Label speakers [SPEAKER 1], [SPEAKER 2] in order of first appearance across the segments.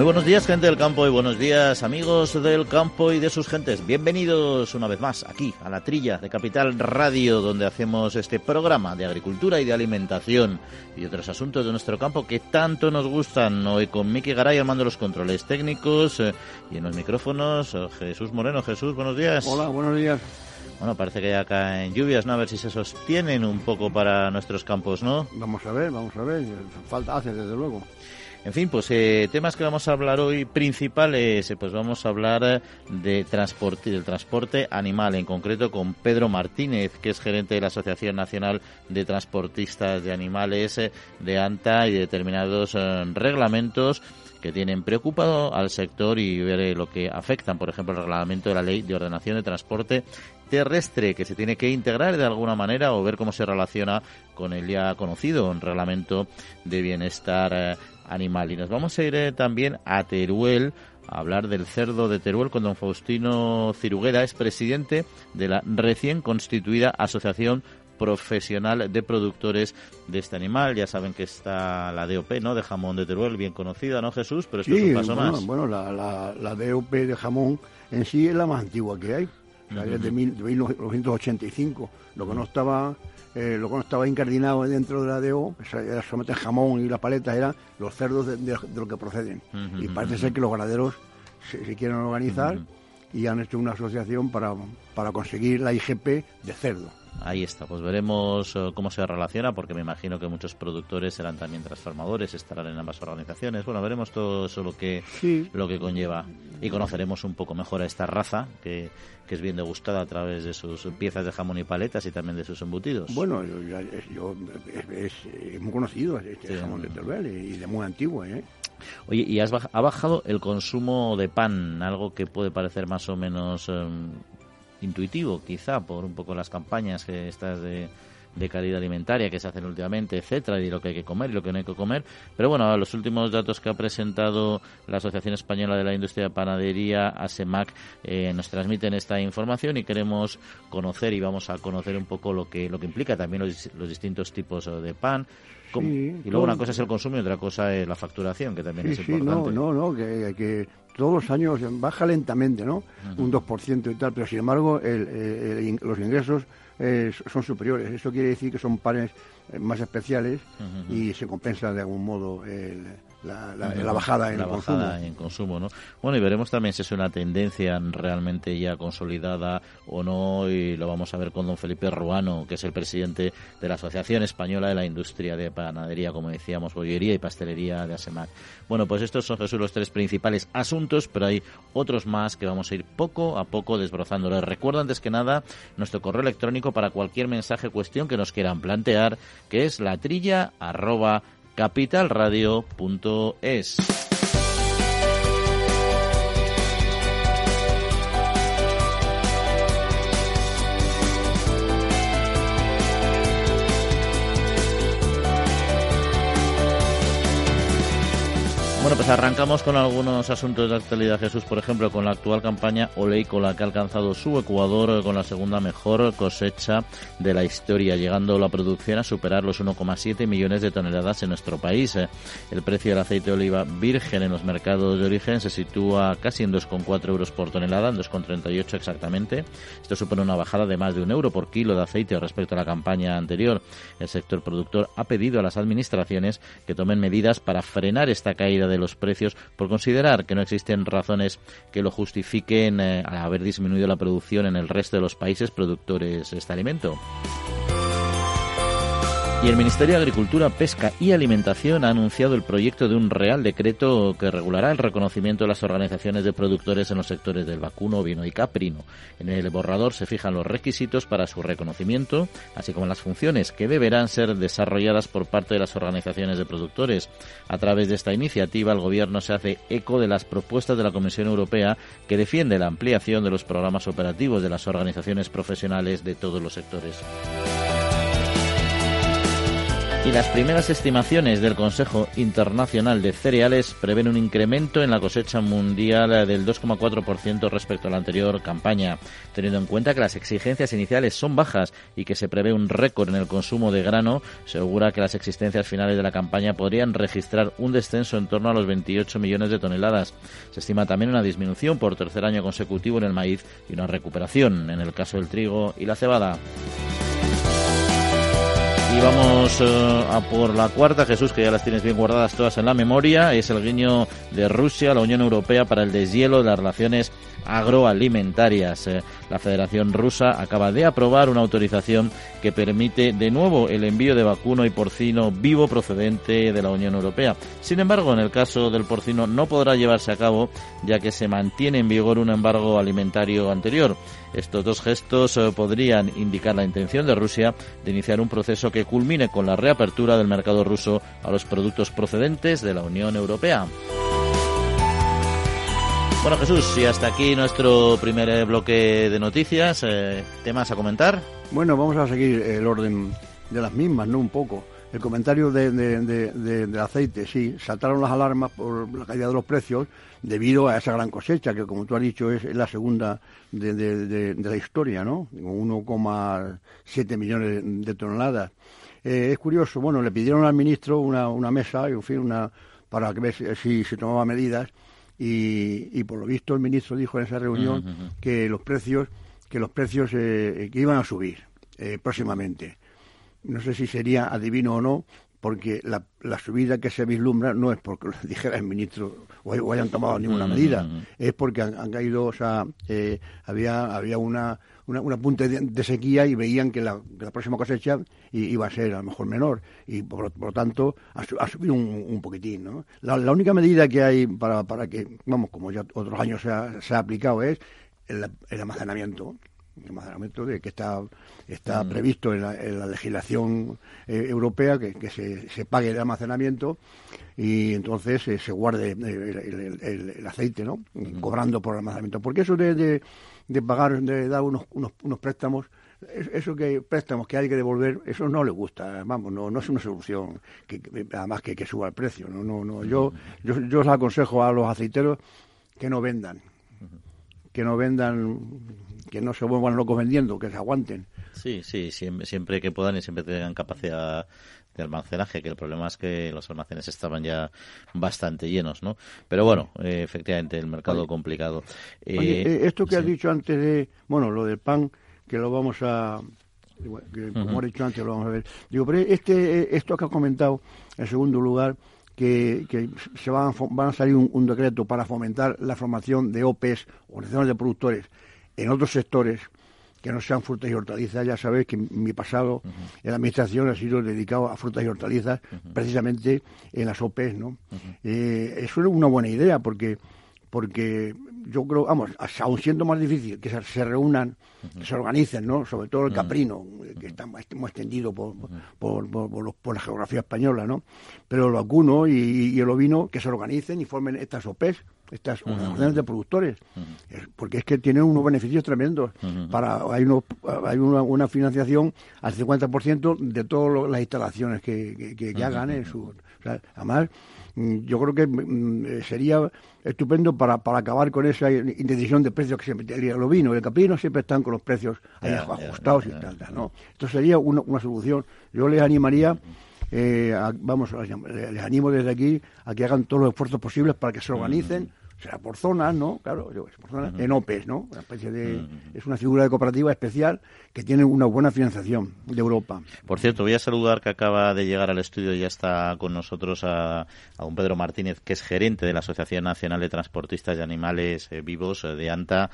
[SPEAKER 1] Muy buenos días, gente del campo, y buenos días, amigos del campo y de sus gentes. Bienvenidos una vez más aquí a la trilla de Capital Radio, donde hacemos este programa de agricultura y de alimentación y otros asuntos de nuestro campo que tanto nos gustan. Hoy con Miki Garay al mando de los controles técnicos eh, y en los micrófonos eh, Jesús Moreno. Jesús, buenos días.
[SPEAKER 2] Hola, buenos días.
[SPEAKER 1] Bueno, parece que ya caen lluvias, ¿no? A ver si se sostienen un poco para nuestros campos, ¿no?
[SPEAKER 2] Vamos a ver, vamos a ver. Falta hace, desde luego.
[SPEAKER 1] En fin, pues eh, temas que vamos a hablar hoy principales, eh, pues vamos a hablar eh, de transporte, del transporte animal, en concreto con Pedro Martínez, que es gerente de la Asociación Nacional de Transportistas de Animales eh, de ANTA y de determinados reglamentos que tienen preocupado al sector y ver lo que afectan, por ejemplo, el reglamento de la Ley de Ordenación de Transporte terrestre que se tiene que integrar de alguna manera o ver cómo se relaciona con el ya conocido reglamento de bienestar animal. Y nos vamos a ir eh, también a Teruel a hablar del cerdo de Teruel con don Faustino Ciruguera, es presidente de la recién constituida Asociación profesional de productores de este animal. Ya saben que está la DOP, ¿no? De jamón de Teruel, bien conocida, ¿no, Jesús? Pero esto
[SPEAKER 2] sí,
[SPEAKER 1] es un paso
[SPEAKER 2] bueno,
[SPEAKER 1] más.
[SPEAKER 2] bueno la, la, la DOP de jamón en sí es la más antigua que hay. O es de, mil- de 1985. Lo que no estaba eh, lo que no estaba incardinado dentro de la DO, era solamente el jamón y las paletas, eran los cerdos de, de- de lo que proceden. Y parece ser que los ganaderos se, se quieren organizar y han hecho una asociación para, para conseguir la IGP de cerdo.
[SPEAKER 1] Ahí está, pues veremos eh, cómo se relaciona, porque me imagino que muchos productores serán también transformadores, estarán en ambas organizaciones. Bueno, veremos todo eso lo que,
[SPEAKER 2] Sí.
[SPEAKER 1] lo que conlleva y conoceremos un poco mejor a esta raza que, que es bien degustada a través de sus piezas de jamón y paletas y también de sus embutidos.
[SPEAKER 2] Bueno, yo, es, yo- es- es- es muy conocido este
[SPEAKER 1] Sí.
[SPEAKER 2] jamón de Teruel y de muy antiguo, ¿eh?
[SPEAKER 1] Oye, y has baj- ha bajado el consumo de pan, algo que puede parecer más o menos eh, intuitivo, quizá, por un poco las campañas que estas de, calidad alimentaria que se hacen últimamente, etcétera, y lo que hay que comer y lo que no hay que comer. Pero bueno, los últimos datos que ha presentado la Asociación Española de la Industria de Panadería, ASEMAC, eh, nos transmiten esta información y queremos conocer y vamos a conocer un poco lo que, lo que implica también los, dis- los distintos tipos de pan.
[SPEAKER 2] Sí,
[SPEAKER 1] y luego una cosa es el consumo y otra cosa es la facturación, que también
[SPEAKER 2] Sí,
[SPEAKER 1] es
[SPEAKER 2] sí,
[SPEAKER 1] importante.
[SPEAKER 2] no, no, que, que todos los años baja lentamente, ¿no? Un 2% y tal, pero sin embargo el- el- los ingresos eh, son superiores. Eso quiere decir que son panes eh, más especiales y se compensa de algún modo el- la, la- la bajada en
[SPEAKER 1] la bajada
[SPEAKER 2] consumo.
[SPEAKER 1] en consumo, ¿no? Bueno, y veremos también si es una tendencia realmente ya consolidada o no, y lo vamos a ver con don Felipe Ruano, que es el presidente de la Asociación Española de la Industria de Panadería, como decíamos, bollería y pastelería de ASEMAC. Bueno, pues estos son, Jesús, los tres principales asuntos, pero hay otros más que vamos a ir poco a poco desbrozándolos. Recuerda antes que nada nuestro correo electrónico para cualquier mensaje, cuestión que nos quieran plantear, que es la trilla arroba capitalradio.es. Bueno, pues arrancamos con algunos asuntos de actualidad, Jesús, por ejemplo, con la actual campaña Oleícola, que ha alcanzado su Ecuador eh, con la segunda mejor cosecha de la historia, llegando la producción a superar los 1,7 millones de toneladas en nuestro país. Eh, El precio del aceite de oliva virgen en los mercados de origen se sitúa casi en 2,4 euros por tonelada, en 2,38 exactamente. Esto supone una bajada de más de un euro por kilo de aceite respecto a la campaña anterior. El sector productor ha pedido a las administraciones que tomen medidas para frenar esta caída de los precios por considerar que no existen razones que lo justifiquen eh, al haber disminuido la producción en el resto de los países productores de este alimento. Y el Ministerio de Agricultura, Pesca y Alimentación ha anunciado el proyecto de un Real Decreto que regulará el reconocimiento de las organizaciones de productores en los sectores del vacuno, vino y caprino. En el borrador se fijan los requisitos para su reconocimiento, así como las funciones que deberán ser desarrolladas por parte de las organizaciones de productores. A través de esta iniciativa, el Gobierno se hace eco de las propuestas de la Comisión Europea que defiende la ampliación de los programas operativos de las organizaciones profesionales de todos los sectores. Las primeras estimaciones del Consejo Internacional de Cereales prevén un incremento en la cosecha mundial del 2,4% respecto a la anterior campaña, teniendo en cuenta que las exigencias iniciales son bajas y que se prevé un récord en el consumo de grano, se que las existencias finales de la campaña podrían registrar un descenso en torno a los 28 millones de toneladas. Se estima también una disminución por tercer año consecutivo en el maíz y una recuperación en el caso del trigo y la cebada. Y vamos eh, a por la cuarta, Jesús, que ya las tienes bien guardadas todas en la memoria. Es el guiño de Rusia a la Unión Europea para el deshielo de las relaciones agroalimentarias. Eh, la Federación Rusa acaba de aprobar una autorización que permite de nuevo el envío de vacuno y porcino vivo procedente de la Unión Europea. Sin embargo, en el caso del porcino no podrá llevarse a cabo ya que se mantiene en vigor un embargo alimentario anterior. Estos dos gestos eh, podrían indicar la intención de Rusia de iniciar un proceso que culmine con la reapertura del mercado ruso a los productos procedentes de la Unión Europea. Bueno, Jesús, y hasta aquí nuestro primer bloque de noticias. Eh, ¿Temas a comentar?
[SPEAKER 2] Bueno, vamos a seguir el orden de las mismas, ¿no? Un poco. El comentario de, del aceite, sí, saltaron las alarmas por la caída de los precios debido a esa gran cosecha, que como tú has dicho es la segunda de, la historia, ¿no? 1,7 millones de toneladas. Eh, es curioso, bueno, le pidieron al ministro una, una mesa, en fin, una, para que ver si se tomaba medidas y, por lo visto el ministro dijo en esa reunión que los precios que los precios eh, que iban a subir eh, próximamente. No sé si sería adivino o no, porque la, la, subida que se vislumbra no es porque lo dijera el ministro o, hayan tomado ninguna medida, es porque han, caído, o sea, eh, había, había una, una, un apunte de, sequía y veían que la, próxima cosecha iba a ser a lo mejor menor y por, lo tanto ha, subido un, poquitín. ¿no? La, única medida que hay para, para que, vamos, como ya otros años se ha, se ha aplicado es el, el almacenamiento almacenamiento de que está está mm. previsto en la, legislación eh, europea que, se, se, pague el almacenamiento y entonces eh, se guarde el, aceite no cobrando por el almacenamiento porque eso de, de pagar, de dar unos, unos, unos préstamos, eso que préstamos que hay que devolver, eso no le gusta, vamos, no, no es una solución que, además que, que suba el precio, no, no, no. Yo, yo, yo os aconsejo a los aceiteros que no vendan, que no vendan, que no se vuelvan locos vendiendo, que se aguanten.
[SPEAKER 1] Sí, sí, siempre, siempre que puedan y siempre tengan capacidad de almacenaje, que el problema es que los almacenes estaban ya bastante llenos, ¿no? Pero bueno, eh, efectivamente, el mercado complicado.
[SPEAKER 2] Eh, eh, esto que has dicho antes de, bueno, lo del pan, que lo vamos a, que como he dicho antes, lo vamos a ver. Digo, pero este, esto que has comentado, en segundo lugar, que, que se van, van a salir un, decreto para fomentar la formación de OPEs, organizaciones de productores, en otros sectores, que no sean frutas y hortalizas. Ya sabéis que mi pasado en la administración ha sido dedicado a frutas y hortalizas, precisamente en las OPEs, ¿no? Eh, eso es una buena idea porque porque yo creo, vamos, aún siendo más difícil que se, reúnan, que se organicen, ¿no? Sobre todo el caprino, que está más, extendido por, por, por, la geografía española, ¿no? Pero el vacuno y, el ovino, que se organicen y formen estas OPEs, estas organizaciones de productores, porque es que tienen unos beneficios tremendos. para Hay, unos, hay una, una, financiación al 50% de todas las instalaciones que, que, hagan en su... además, mm, yo creo que mm, eh, sería estupendo para, para acabar con esa indecisión de precios que siempre el ovino y el caprino siempre están con los precios ahí ajustados y tal, ¿no? Esto sería una, una solución. Yo les animaría eh, vamos, les animo desde aquí a que hagan todos los esfuerzos posibles para que se organicen será por zonas, ¿no? Claro, por zonas, en OPEs, ¿no? Una especie de, Es una figura de cooperativa especial que tiene una buena financiación de Europa.
[SPEAKER 1] Por cierto, voy a saludar que acaba de llegar al estudio y ya está con nosotros a, un Pedro Martínez, que es gerente de la Asociación Nacional de Transportistas de Animales eh, Vivos eh, de ANTA.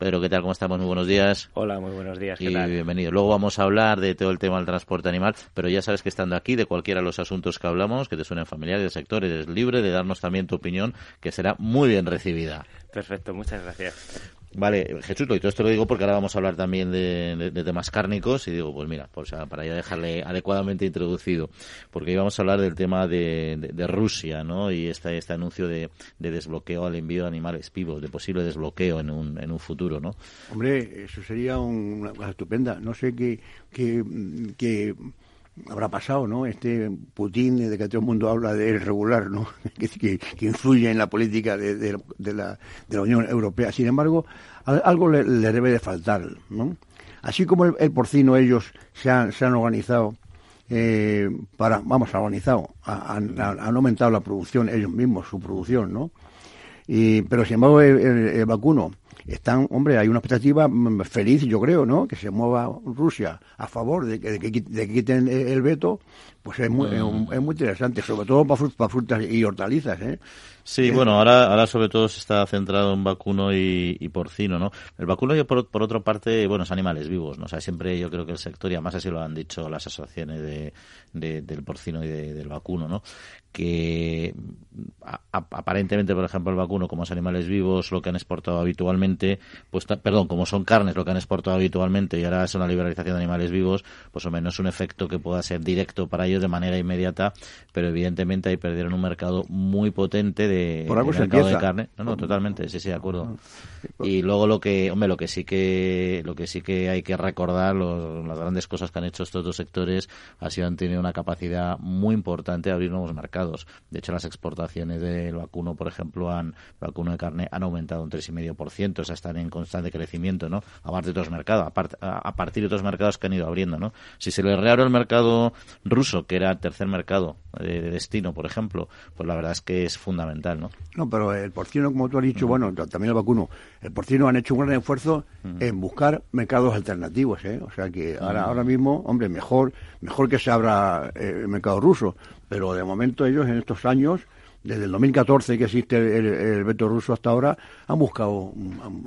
[SPEAKER 1] Pedro, ¿qué tal? ¿Cómo estamos? Muy buenos días.
[SPEAKER 3] Hola, muy buenos días. ¿qué
[SPEAKER 1] y
[SPEAKER 3] tal?
[SPEAKER 1] bienvenido. Luego vamos a hablar de todo el tema del transporte animal, pero ya sabes que estando aquí, de cualquiera de los asuntos que hablamos, que te suenen familiares del sector, eres libre de darnos también tu opinión, que será muy bien recibida.
[SPEAKER 3] Perfecto, muchas gracias.
[SPEAKER 1] Vale, Jesús, y todo esto lo digo porque ahora vamos a hablar también de, temas cárnicos y digo, pues mira, pues para ya dejarle adecuadamente introducido, porque íbamos a hablar del tema de, de Rusia, ¿no? Y este, este anuncio de, desbloqueo al envío de animales vivos, de posible desbloqueo en un, en un futuro, ¿no?
[SPEAKER 2] Hombre, eso sería una cosa estupenda. No sé qué, qué, qué habrá pasado, ¿no? Este Putin, de que todo el mundo habla de él regular, ¿no? que, que, influye en la política de, de, de, la, de la Unión Europea. Sin embargo, algo le, debe de faltar, ¿no? Así como el, porcino ellos se han, se han organizado eh, para, vamos, organizado, han, han, aumentado la producción ellos mismos, su producción, ¿no? Y, pero sin embargo el vacuno están, hombre, hay una expectativa mm, feliz, yo creo, ¿no? Que se mueva Rusia a favor de que, de que, quiten el veto, pues es muy, es muy interesante, sobre todo para, frutas y hortalizas, ¿eh?
[SPEAKER 1] Sí, bueno, ahora, ahora sobre todo se está centrado en vacuno y, porcino, ¿no? El vacuno, yo por, por otra parte, bueno, es animales vivos, ¿no? O sea, siempre yo creo que el sector, y además así lo han dicho las asociaciones de, del porcino y del vacuno, ¿no? Que aparentemente, por ejemplo, el vacuno, como es animales vivos, lo que han exportado habitualmente, pues, perdón, como son carnes, lo que han exportado habitualmente y ahora es una liberalización de animales vivos, pues o menos un efecto que pueda ser directo para ellos de manera inmediata, pero evidentemente ahí perdieron un mercado muy potente de, mercado de carne. No, no, totalmente, sí, sí, de acuerdo. Y luego lo que, hombre, lo que sí que, lo que sí que hay que recordar, las grandes cosas que han hecho estos dos sectores ha sido han tenido una capacidad muy importante de abrir nuevos mercados. De hecho, las exportaciones del vacuno, por ejemplo, han, el vacuno de carne han aumentado un 3,5%, o sea, están en constante crecimiento, ¿no? Aparte de otros mercados, a, partir de otros mercados que han ido abriendo, ¿no? Si se le reabre el mercado ruso, que era el tercer mercado de, destino, por ejemplo, pues la verdad es que es fundamental, ¿no?
[SPEAKER 2] No, pero el porcino, como tú has dicho, bueno, también el vacuno, el porcino han hecho un gran esfuerzo en buscar mercados alternativos, ¿eh? O sea que ahora, ahora mismo, hombre, mejor, mejor que se abra eh, el mercado ruso, pero de momento ellos en estos años desde el 2014 que existe el, veto ruso hasta ahora, han buscado...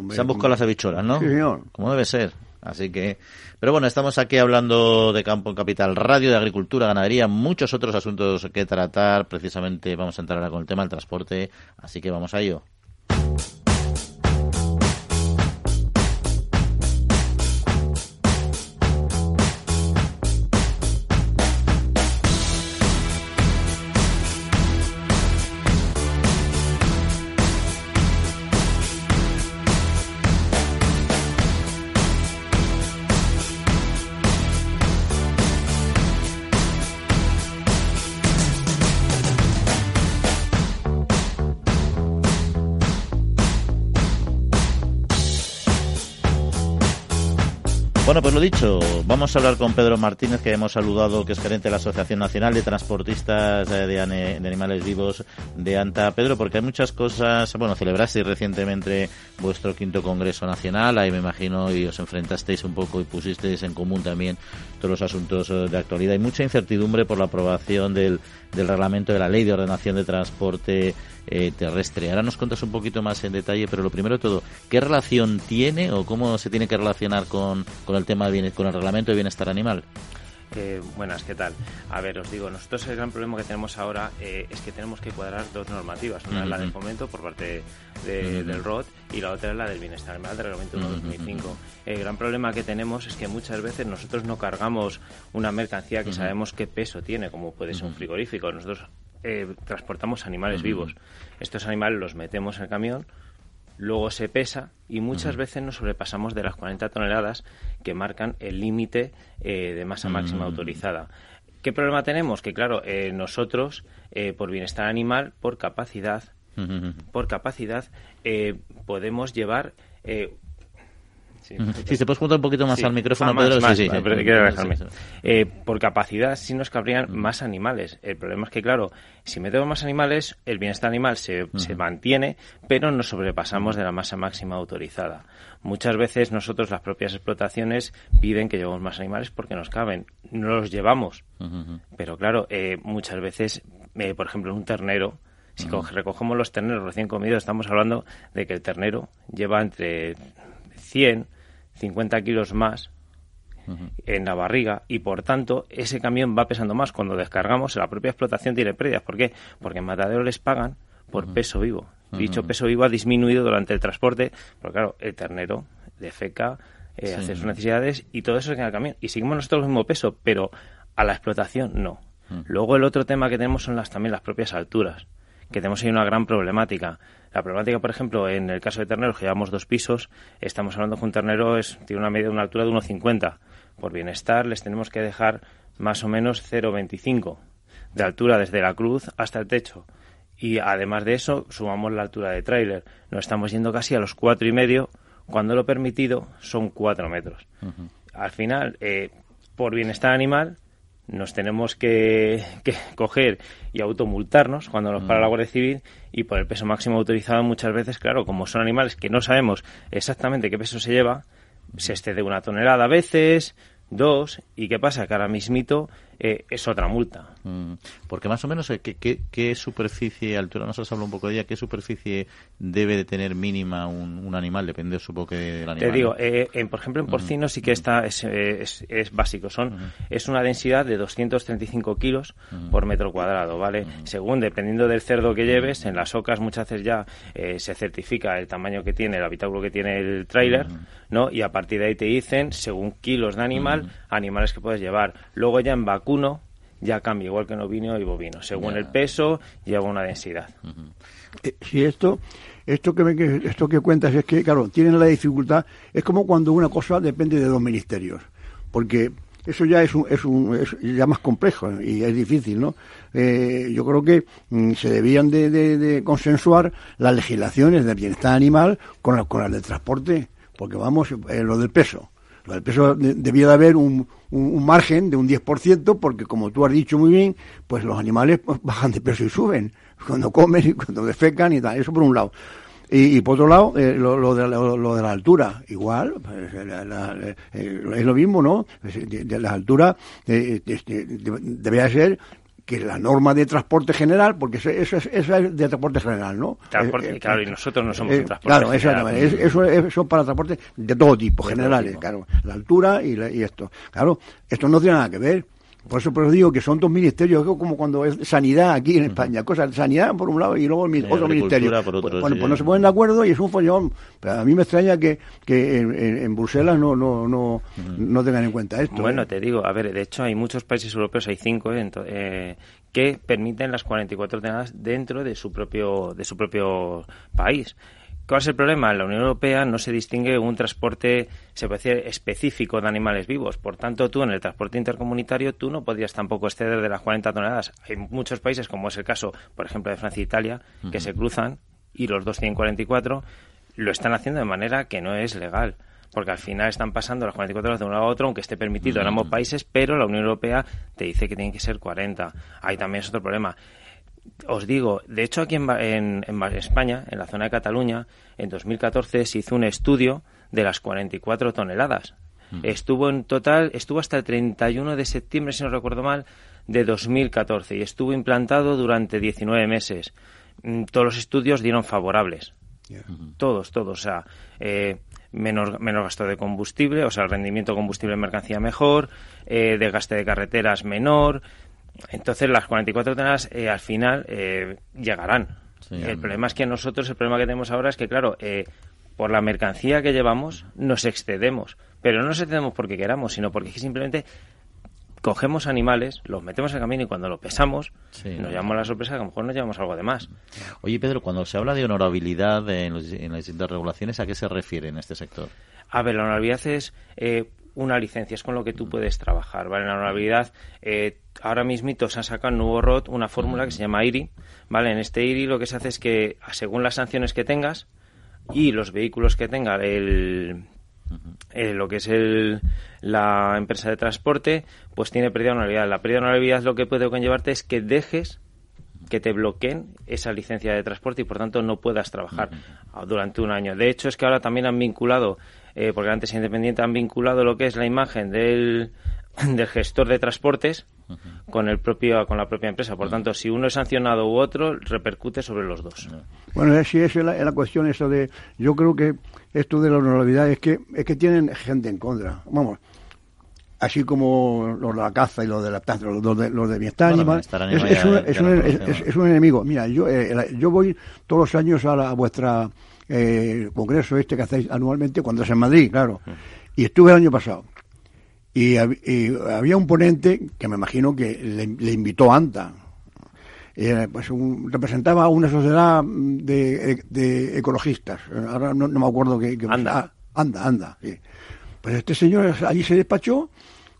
[SPEAKER 1] Se han buscado las habichuelas, ¿no?
[SPEAKER 2] Sí, señor.
[SPEAKER 1] Como debe ser. Así que, pero bueno, estamos aquí hablando de Campo en Capital Radio, de agricultura, ganadería, muchos otros asuntos que tratar. Precisamente vamos a entrar ahora con el tema del transporte, así que vamos a ello. Bueno, pues lo dicho, vamos a hablar con Pedro Martínez, que hemos saludado, que es gerente de la Asociación Nacional de Transportistas de, Animales Vivos de ANTA. Pedro, porque hay muchas cosas, bueno, celebrasteis recientemente vuestro quinto Congreso Nacional, ahí me imagino, y os enfrentasteis un poco y pusisteis en común también todos los asuntos eh, de actualidad. Hay mucha incertidumbre por la aprobación del, del reglamento de la Ley de Ordenación de Transporte eh, terrestre. Ahora nos contas un poquito más en detalle, pero lo primero de todo, ¿qué relación tiene o cómo se tiene que relacionar con, el tema de con el reglamento de bienestar animal?
[SPEAKER 3] Eh, buenas, ¿qué tal? A ver, os digo, nosotros el gran problema que tenemos ahora eh, es que tenemos que cuadrar dos normativas. Una es la del fomento por parte del ROT y la otra es la del bienestar animal del Reglamento 1 2005. El gran problema que tenemos es que muchas veces nosotros no cargamos una mercancía que sabemos qué peso tiene, como puede ser un frigorífico. Nosotros eh, transportamos animales vivos. Estos animales los metemos en el camión, luego se pesa y muchas veces nos sobrepasamos de las 40 toneladas que marcan el límite eh, de masa máxima autorizada. ¿Qué problema tenemos? Que claro, eh, nosotros, por bienestar animal, por capacidad, por capacidad, podemos llevar
[SPEAKER 1] Sí, sí, se puede juntar un poquito más al micrófono,
[SPEAKER 3] Pedro. sí, sí, eh, por capacidad sí nos cabrían más animales. El problema es que, claro, si metemos más animales, el bienestar animal se, se mantiene, pero nos sobrepasamos de la masa máxima autorizada. Muchas veces nosotros, las propias explotaciones, piden que llevemos más animales porque nos caben. No los llevamos. Pero, claro, eh, muchas veces, eh, por ejemplo, un ternero, si recogemos los terneros recién comidos, estamos hablando de que el ternero lleva entre 100, 50 kilos más en la barriga y por tanto ese camión va pesando más. Cuando descargamos, la propia explotación tiene pérdidas. ¿Por qué? Porque en Matadero les pagan por peso vivo. Dicho peso vivo ha disminuido durante el transporte, pero claro, el ternero defeca, eh, hace sus necesidades y todo eso se queda en el camión. Y seguimos nosotros el mismo peso, pero a la explotación no. Luego el otro tema que tenemos son las también las propias alturas, que tenemos ahí una gran problemática. La problemática, por ejemplo, en el caso de terneros, que llevamos dos pisos, estamos hablando que un ternero es, tiene una media de una altura de 1,50. Por bienestar les tenemos que dejar más o menos 0,25 de altura desde la cruz hasta el techo. Y además de eso, sumamos la altura de tráiler. Nos estamos yendo casi a los cuatro y medio, cuando lo permitido son cuatro metros. Al final, eh, por bienestar animal, nos tenemos que, coger y automultarnos cuando nos para la Guardia Civil y por el peso máximo autorizado muchas veces, claro, como son animales que no sabemos exactamente qué peso se lleva, se excede una tonelada a veces, dos, y qué pasa, que ahora mismito eh, es otra multa.
[SPEAKER 1] Mm. Porque más o menos, eh, ¿qué, qué, qué superficie, altura, nos has hablado un poco de ella, qué superficie debe de tener mínima un, un animal, depende supongo que del animal?
[SPEAKER 3] Te digo, eh, en, por ejemplo, en porcino sí que está, es, es, es básico, son, es una densidad de 235 kilos por metro cuadrado, ¿vale? Según, dependiendo del cerdo que lleves, en las ocas muchas veces ya se certifica el tamaño que tiene, el habitáculo que tiene el tráiler, ¿no? Y a partir de ahí te dicen, según kilos de animal, animales que puedes llevar. Luego ya en vacuno ya cambia, igual que en ovino y bovino. Según el peso, lleva una densidad.
[SPEAKER 2] Eh, si esto esto que, que, esto que cuentas es que, claro, tienen la dificultad, es como cuando una cosa depende de dos ministerios, porque eso ya es, un, es, un, es ya más complejo y es difícil, ¿no? Eh, yo creo que mm, se debían de, de, consensuar las legislaciones del bienestar animal con, la, con las del transporte, porque vamos, eh, lo del peso. Lo del peso debía de haber un, un, margen de un 10%, porque como tú has dicho muy bien, pues los animales pues, bajan de peso y suben cuando comen y cuando defecan y tal. Eso por un lado. Y, por otro lado, eh, lo, de, lo, de, la altura, igual, pues, eh, es lo mismo, ¿no? De, la altura eh, este, debería ser que la norma de transporte general, porque eso, eso, es, eso es de transporte general, ¿no?
[SPEAKER 3] Transporte, claro, y nosotros no somos
[SPEAKER 2] un
[SPEAKER 3] transporte
[SPEAKER 2] Claro, exactamente. Eso, es para transporte de todo tipo, generales, claro. La altura y, y esto. Claro, esto no tiene nada que ver. Por eso pero digo que son dos ministerios, como cuando es sanidad aquí en España, cosas sanidad por un lado y luego el otro ministerio.
[SPEAKER 1] Por otro,
[SPEAKER 2] bueno, pues no se ponen de acuerdo y es un follón. Pero a mí me extraña que, que en, Bruselas no, no, no, no tengan en cuenta esto.
[SPEAKER 3] Bueno,
[SPEAKER 2] ¿eh?
[SPEAKER 3] te digo, a ver, de hecho hay muchos países europeos, hay cinco, eh, eh, que permiten las 44 toneladas dentro de su propio, de su propio país. ¿Cuál es el problema? En la Unión Europea no se distingue un transporte, se puede decir, específico de animales vivos. Por tanto, tú en el transporte intercomunitario tú no podrías tampoco exceder de las 40 toneladas. Hay muchos países, como es el caso, por ejemplo, de Francia e Italia, que se cruzan y los 244 lo están haciendo de manera que no es legal. Porque al final están pasando las 44 horas de un lado a otro, aunque esté permitido en ambos países, pero la Unión Europea te dice que tienen que ser 40. Ahí también es otro problema os digo, de hecho aquí en, en, España, en la zona de Cataluña, en 2014 se hizo un estudio de las 44 toneladas. Mm. Estuvo en total, estuvo hasta el 31 de septiembre, si no recuerdo mal, de 2014 y estuvo implantado durante 19 meses. Mm, todos los estudios dieron favorables. Todos, todos. O sea, eh, menos, menos gasto de combustible, o sea, el rendimiento de combustible en mercancía mejor, eh, desgaste de carreteras menor, entonces las 44 toneladas eh, al final eh, llegarán. el problema es que nosotros, el problema que tenemos ahora es que, claro, eh, por la mercancía que llevamos nos excedemos. Pero no nos excedemos porque queramos, sino porque simplemente cogemos animales, los metemos en camino y cuando lo pesamos nos llevamos la sorpresa que a lo mejor nos llevamos algo de más.
[SPEAKER 1] Oye, Pedro, cuando se habla de honorabilidad en, en las distintas regulaciones, ¿a qué se refiere en este sector?
[SPEAKER 3] A ver, la honorabilidad es una licencia, es con lo que tú puedes trabajar, ¿vale? La honorabilidad, eh, ahora mismito se ha sacado un nuevo ROT, una fórmula que se llama IRI, ¿vale? En este IRI lo que se hace es que, según las sanciones que tengas y los vehículos que tenga el, eh, lo que es el, la empresa de transporte, pues tiene pérdida de honorabilidad. La pérdida de honorabilidad lo que puede conllevarte es que dejes que te bloqueen esa licencia de transporte y por tanto no puedas trabajar durante un año. De hecho, es que ahora también han vinculado eh, porque antes Independiente han vinculado lo que es la imagen del, del gestor de transportes con el propio con la propia empresa. Por tanto, si uno es sancionado u otro, repercute sobre los dos.
[SPEAKER 2] Bueno, sí, esa es la, cuestión eso de... Yo creo que esto de la honorabilidad es que, es que tienen gente en contra. Vamos, así como los de la caza y los de la los de, los de bienestar animal, es, un, enemigo. Mira, yo, eh, yo voy todos los años a, la, vuestra eh, congreso este que hacéis anualmente cuando es en Madrid, claro. Y estuve el año pasado. Y, había un ponente que me imagino que le, invitó a ANTA. Eh, pues representaba una sociedad de, ecologistas. Ahora no, me acuerdo qué.
[SPEAKER 3] anda.
[SPEAKER 2] Ah, anda, anda. Pues este señor allí se despachó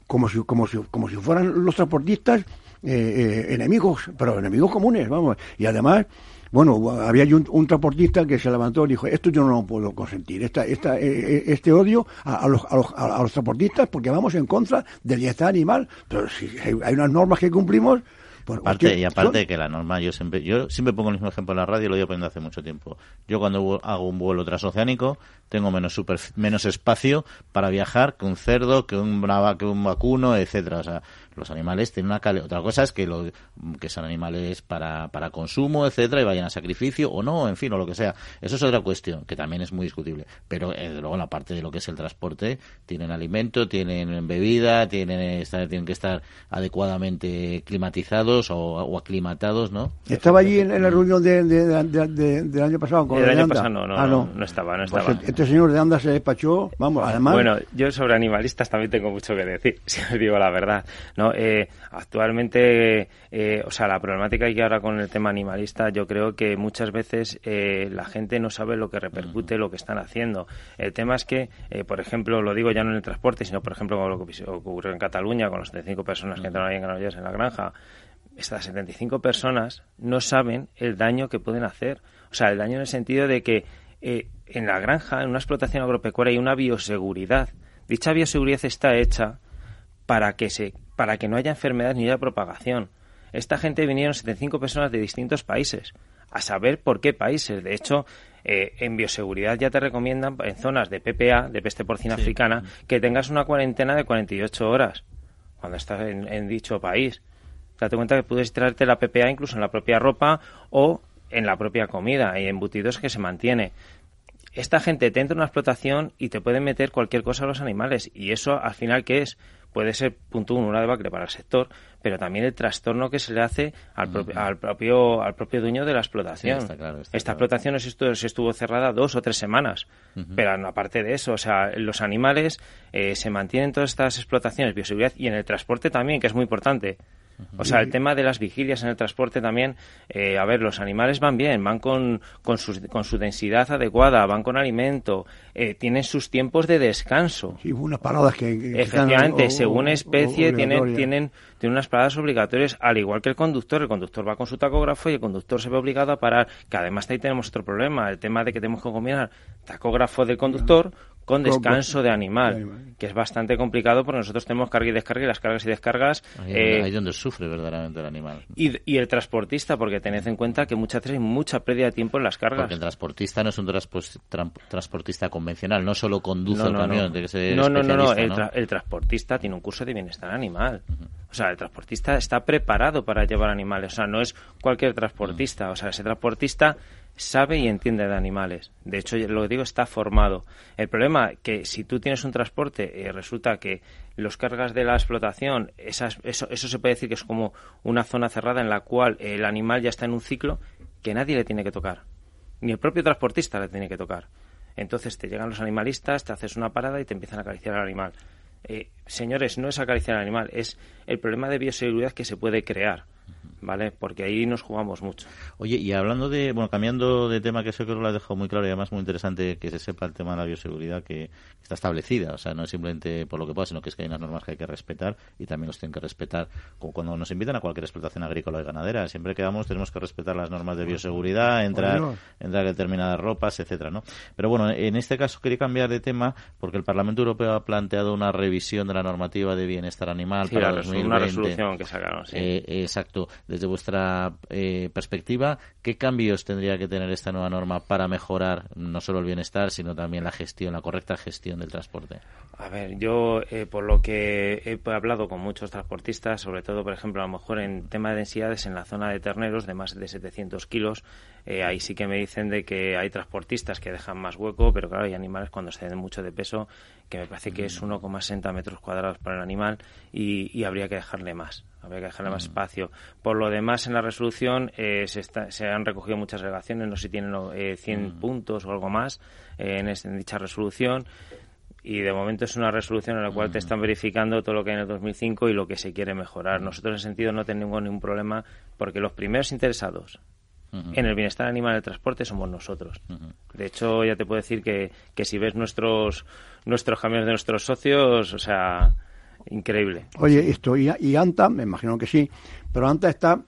[SPEAKER 2] como si, como si, como si fueran los transportistas eh, eh, enemigos, pero enemigos comunes, vamos. Y además, bueno, había un, transportista que se levantó y dijo, esto yo no lo puedo consentir, esta, esta, eh, este odio a, los, a, los, a, los, transportistas porque vamos en contra del bienestar animal. Pero si hay unas normas que cumplimos,
[SPEAKER 1] aparte, y aparte de que la norma, yo siempre, yo siempre pongo el mismo ejemplo en la radio y lo llevo poniendo hace mucho tiempo. Yo cuando hago un vuelo transoceánico tengo menos super, menos espacio para viajar que un cerdo, que un, que un vacuno, etcétera. O sea, los animales tienen una calidad. Otra cosa es que, lo, que son animales para, para consumo, etcétera, y vayan a sacrificio o no, en fin, o lo que sea. Eso es otra cuestión, que también es muy discutible. Pero eh, luego, en la parte de lo que es el transporte, tienen alimento, tienen bebida, tienen, tienen que estar adecuadamente climatizados o, aclimatados, ¿no?
[SPEAKER 2] Estaba allí en, la reunión de, del año pasado con
[SPEAKER 3] el año pasado no, no, ah, no, no, estaba, no pues estaba.
[SPEAKER 2] este señor de Anda se despachó, vamos, además...
[SPEAKER 3] Bueno, yo sobre animalistas también tengo mucho que decir, si os digo la verdad. ¿no? Eh, actualmente, eh, o sea, la problemática que ahora con el tema animalista, yo creo que muchas veces eh, la gente no sabe lo que repercute lo que están haciendo. El tema es que, por ejemplo, lo digo ya no en el transporte, sino, por ejemplo, con lo que ocurrió en Cataluña, con las 75 personas que entraron ahí en Granollers en la granja, estas 75 personas no saben el daño que pueden hacer. O sea, el daño en el sentido de que en la granja, en una explotación agropecuaria, hay una bioseguridad. Dicha bioseguridad está hecha para que, se, para que no haya enfermedades ni haya propagación. Esta gente vinieron 75 personas de distintos países, a saber por qué países. De hecho, eh, en bioseguridad ya te recomiendan en zonas de PPA, de peste porcina africana, que tengas una cuarentena de 48 horas cuando estás en, dicho país. Date cuenta que puedes traerte la PPA incluso en la propia ropa o en la propia comida y embutidos que se mantiene. Esta gente te entra en una explotación y te pueden meter cualquier cosa a los animales. Y eso, al final, ¿qué es? Puede ser, punto uno, una debacle para el sector, pero también el trastorno que se le hace al, al propio al propio dueño de la explotación. Esta explotación estuvo, se estuvo cerrada dos o tres semanas, pero aparte de eso, o sea, los animales eh, se mantienen todas estas explotaciones, bioseguridad y en el transporte también, que es muy importante. O sea, el tema de las vigilias en el transporte también, eh, a ver, los animales van bien, van con, con, su, con su densidad adecuada, van con alimento, eh, tienen sus tiempos de descanso.
[SPEAKER 2] Sí, unas paradas que...
[SPEAKER 3] Efectivamente, según especie, tienen, tienen, tienen unas paradas obligatorias, al igual que el conductor. El conductor va con su tacógrafo y el conductor se ve obligado a parar, que además ahí tenemos otro problema, el tema de que tenemos que combinar tacógrafo del conductor con descanso de animal, que es bastante complicado porque nosotros tenemos carga y descarga y las cargas y descargas...
[SPEAKER 1] Ahí, eh, donde sufre verdaderamente el animal.
[SPEAKER 3] Y, y, el transportista, porque tened en cuenta que muchas veces hay mucha pérdida de tiempo en las cargas.
[SPEAKER 1] Porque el transportista no es un transportista convencional, no solo conduce el camión.
[SPEAKER 3] No, no, no, no, el, transportista tiene un curso de bienestar animal. O sea, el transportista está preparado para llevar animales. O sea, no es cualquier transportista. O sea, ese transportista sabe y entiende de animales. De hecho, lo que digo, está formado. El problema que si tú tienes un transporte y resulta que los cargas de la explotación, esas, eso, eso se puede decir que es como una zona cerrada en la cual el animal ya está en un ciclo que nadie le tiene que tocar. Ni el propio transportista le tiene que tocar. Entonces te llegan los animalistas, te haces una parada y te empiezan a acariciar al animal. Eh, señores, no es acariciar al animal, es el problema de bioseguridad que se puede crear. ¿Vale? Porque ahí nos jugamos mucho.
[SPEAKER 1] Oye, y hablando de, bueno, cambiando de tema, que eso creo que lo has dejado muy claro y además muy interesante que se sepa el tema de la bioseguridad que está establecida, o sea, no es simplemente por lo que pasa, sino que es que hay unas normas que hay que respetar y también los tienen que respetar. Como cuando nos invitan a cualquier explotación agrícola y ganadera, siempre que vamos tenemos que respetar las normas de bioseguridad, entrar, entrar determinadas ropas, etcétera, ¿no? Pero bueno, en este caso quería cambiar de tema porque el Parlamento Europeo ha planteado una revisión de la normativa de bienestar animal para
[SPEAKER 3] Una resolución que sacaron, sí.
[SPEAKER 1] Eh, exacto desde vuestra eh, perspectiva, ¿qué cambios tendría que tener esta nueva norma para mejorar no solo el bienestar, sino también la gestión, la correcta gestión del transporte?
[SPEAKER 3] A ver, yo eh, por lo que he hablado con muchos transportistas, sobre todo, por ejemplo, a lo mejor en tema de densidades en la zona de terneros de más de 700 kilos, eh, ahí sí que me dicen de que hay transportistas que dejan más hueco, pero claro, hay animales cuando se den mucho de peso, que me parece que es 1,60 metros cuadrados para el animal y, habría que dejarle más, habría que dejarle más espacio. Por lo demás, en la resolución eh, se, han recogido muchas relaciones, no sé si tienen 100 puntos o algo más en, en dicha resolución. Y de momento es una resolución en la cual te están verificando todo lo que hay en el 2005 y lo que se quiere mejorar. Nosotros en ese sentido no tenemos ningún problema porque los primeros interesados en el bienestar animal del transporte somos nosotros. De hecho, ya te puedo decir que, que si ves nuestros nuestros camiones de nuestros socios, o sea, increíble.
[SPEAKER 2] Oye, esto y, y ANTA, me imagino que sí, pero ANTA está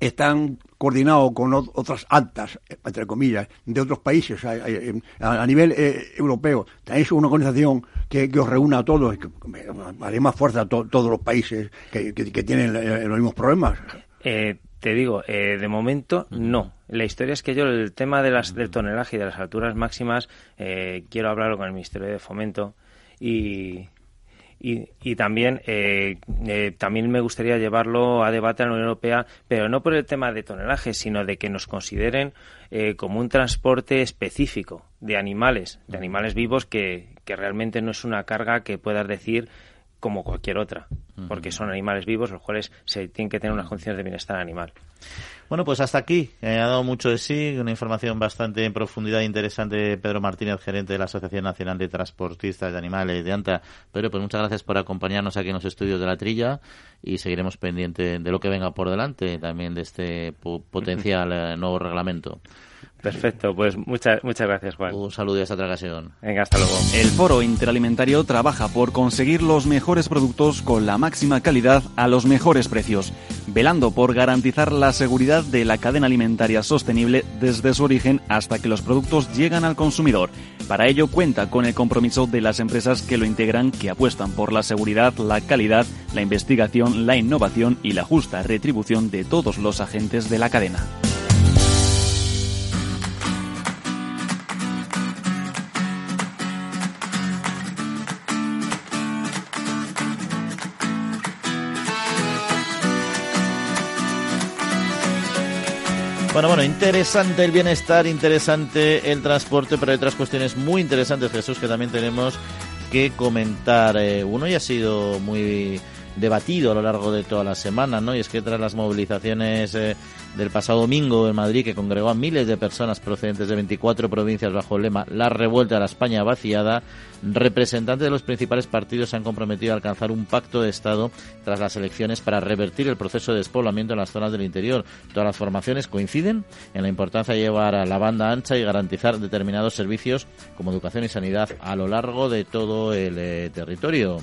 [SPEAKER 2] están coordinados con otras altas, entre comillas, de otros países a, nivel eh, europeo. Tenéis una organización que, os reúna a todos, que haré más fuerza a todos los países que, tienen eh, los mismos problemas.
[SPEAKER 3] Eh, te digo, de momento no. La historia es que yo el tema de las, del tonelaje y de las alturas máximas quiero hablarlo con el Ministerio de Fomento y, y, también, eh, eh, también me gustaría llevarlo a debate a la Unión Europea, pero no por el tema de tonelaje, sino de que nos consideren eh, como un transporte específico de animales, de animales vivos, que, que realmente no es una carga que puedas decir como cualquier otra, porque son animales vivos los cuales se tienen que tener unas condiciones de bienestar animal.
[SPEAKER 1] Bueno, pues hasta aquí. ha dado mucho de sí, una información bastante en profundidad e interesante Pedro Martínez, gerente de la Asociación Nacional de Transportistas de Animales de ANTA. Pedro, pues muchas gracias por acompañarnos aquí en los estudios de la Trilla y seguiremos pendiente de lo que venga por delante, también de este potencial eh, nuevo reglamento.
[SPEAKER 3] Perfecto, pues muchas muchas gracias, Juan.
[SPEAKER 1] Un saludo y hasta otra ocasión.
[SPEAKER 3] Venga, hasta luego.
[SPEAKER 4] El Foro Interalimentario trabaja por conseguir los mejores productos con la máxima calidad a los mejores precios, velando por garantizar la seguridad de la cadena alimentaria sostenible desde su origen hasta que los productos llegan al consumidor. Para ello cuenta con el compromiso de las empresas que lo integran, que apuestan por la seguridad, la calidad, la investigación, la innovación y la justa retribución de todos los agentes de la cadena.
[SPEAKER 1] Bueno, bueno, interesante el bienestar, interesante el transporte, pero hay otras cuestiones muy interesantes, Jesús, que también tenemos que comentar. Eh, uno ya ha sido muy debatido a lo largo de toda la semana, ¿no? Y es que tras las movilizaciones eh, del pasado domingo en Madrid, que congregó a miles de personas procedentes de 24 provincias bajo el lema La revuelta a la España vaciada, representantes de los principales partidos se han comprometido a alcanzar un pacto de Estado tras las elecciones para revertir el proceso de despoblamiento en las zonas del interior. Todas las formaciones coinciden en la importancia de llevar a la banda ancha y garantizar determinados servicios como educación y sanidad a lo largo de todo el eh, territorio.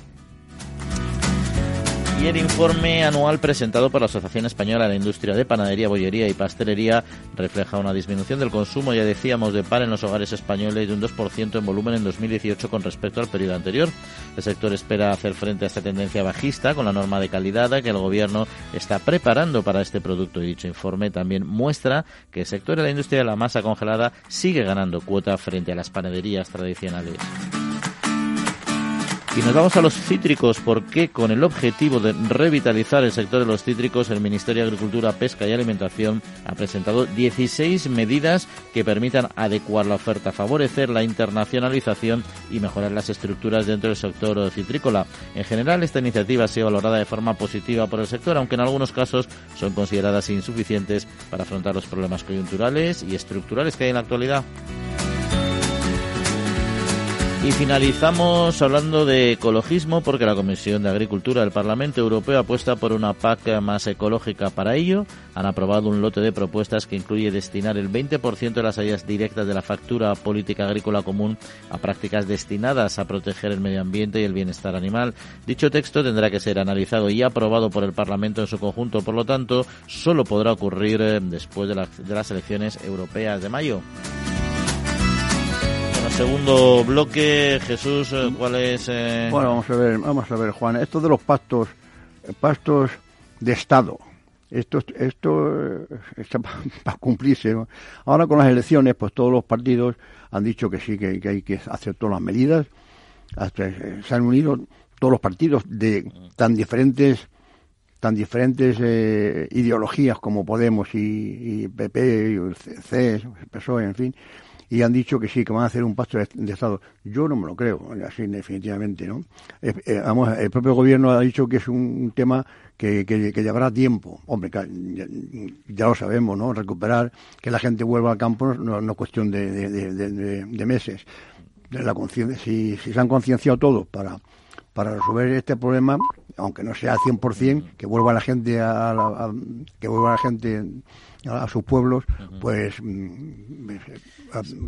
[SPEAKER 1] Y el informe anual presentado por la Asociación Española de Industria de Panadería, Bollería y Pastelería refleja una disminución del consumo, ya decíamos, de pan en los hogares españoles de un 2% en volumen en 2018 con respecto al periodo anterior. El sector espera hacer frente a esta tendencia bajista con la norma de calidad que el Gobierno está preparando para este producto. Y dicho informe también muestra que el sector de la industria de la masa congelada sigue ganando cuota frente a las panaderías tradicionales. Y nos vamos a los cítricos porque con el objetivo de revitalizar el sector de los cítricos, el Ministerio de Agricultura, Pesca y Alimentación ha presentado 16 medidas que permitan adecuar la oferta, favorecer la internacionalización y mejorar las estructuras dentro del sector citrícola. En general, esta iniciativa ha sido valorada de forma positiva por el sector, aunque en algunos casos son consideradas insuficientes para afrontar los problemas coyunturales y estructurales que hay en la actualidad. Y finalizamos hablando de ecologismo porque la Comisión de Agricultura del Parlamento Europeo apuesta por una PAC más ecológica. Para ello, han aprobado un lote de propuestas que incluye destinar el 20% de las ayudas directas de la factura política agrícola común a prácticas destinadas a proteger el medio ambiente y el bienestar animal. Dicho texto tendrá que ser analizado y aprobado por el Parlamento en su conjunto, por lo tanto, solo podrá ocurrir eh, después de, de las elecciones europeas de mayo. Segundo bloque, Jesús, eh, ¿cuál es? Eh?
[SPEAKER 2] Bueno, vamos a ver, vamos a ver, Juan. Esto de los pactos, pactos de Estado, esto, esto eh, está para cumplirse. Ahora con las elecciones, pues todos los partidos han dicho que sí, que, hay que hacer todas las medidas. Eh, se han unido todos los partidos de tan diferentes tan diferentes eh, ideologías como Podemos y, PP, y C, PSOE, en fin, y han dicho que sí, que van a hacer un pacto de, Estado. Yo no me lo creo, así definitivamente, ¿no? Eh, eh, el propio gobierno ha dicho que es un, tema que, que, llevará tiempo. Hombre, ya, lo sabemos, ¿no? Recuperar, que la gente vuelva al campo no, es cuestión de, de, meses. La si, si se han concienciado todos para, para resolver este problema, aunque no sea al 100%, que vuelva la gente a, que vuelva la gente a, sus pueblos, pues mm,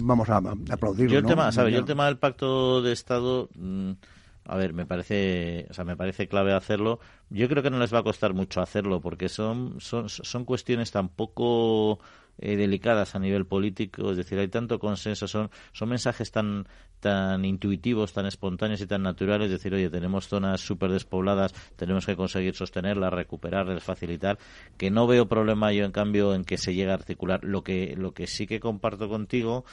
[SPEAKER 2] vamos a, aplaudirlo.
[SPEAKER 1] Yo el tema, Yo el tema del pacto de Estado, mm, a ver, me parece, o sea, me parece clave hacerlo. Yo creo que no les va a costar mucho hacerlo, porque son, son, son cuestiones tan poco eh, delicadas a nivel político, es decir, hay tanto consenso, son, son mensajes tan, tan intuitivos, tan espontáneos y tan naturales, es decir, oye, tenemos zonas súper despobladas, tenemos que conseguir sostenerlas, recuperarlas, facilitar, que no veo problema yo, en cambio, en que se llegue a articular. Lo que, lo que sí que comparto contigo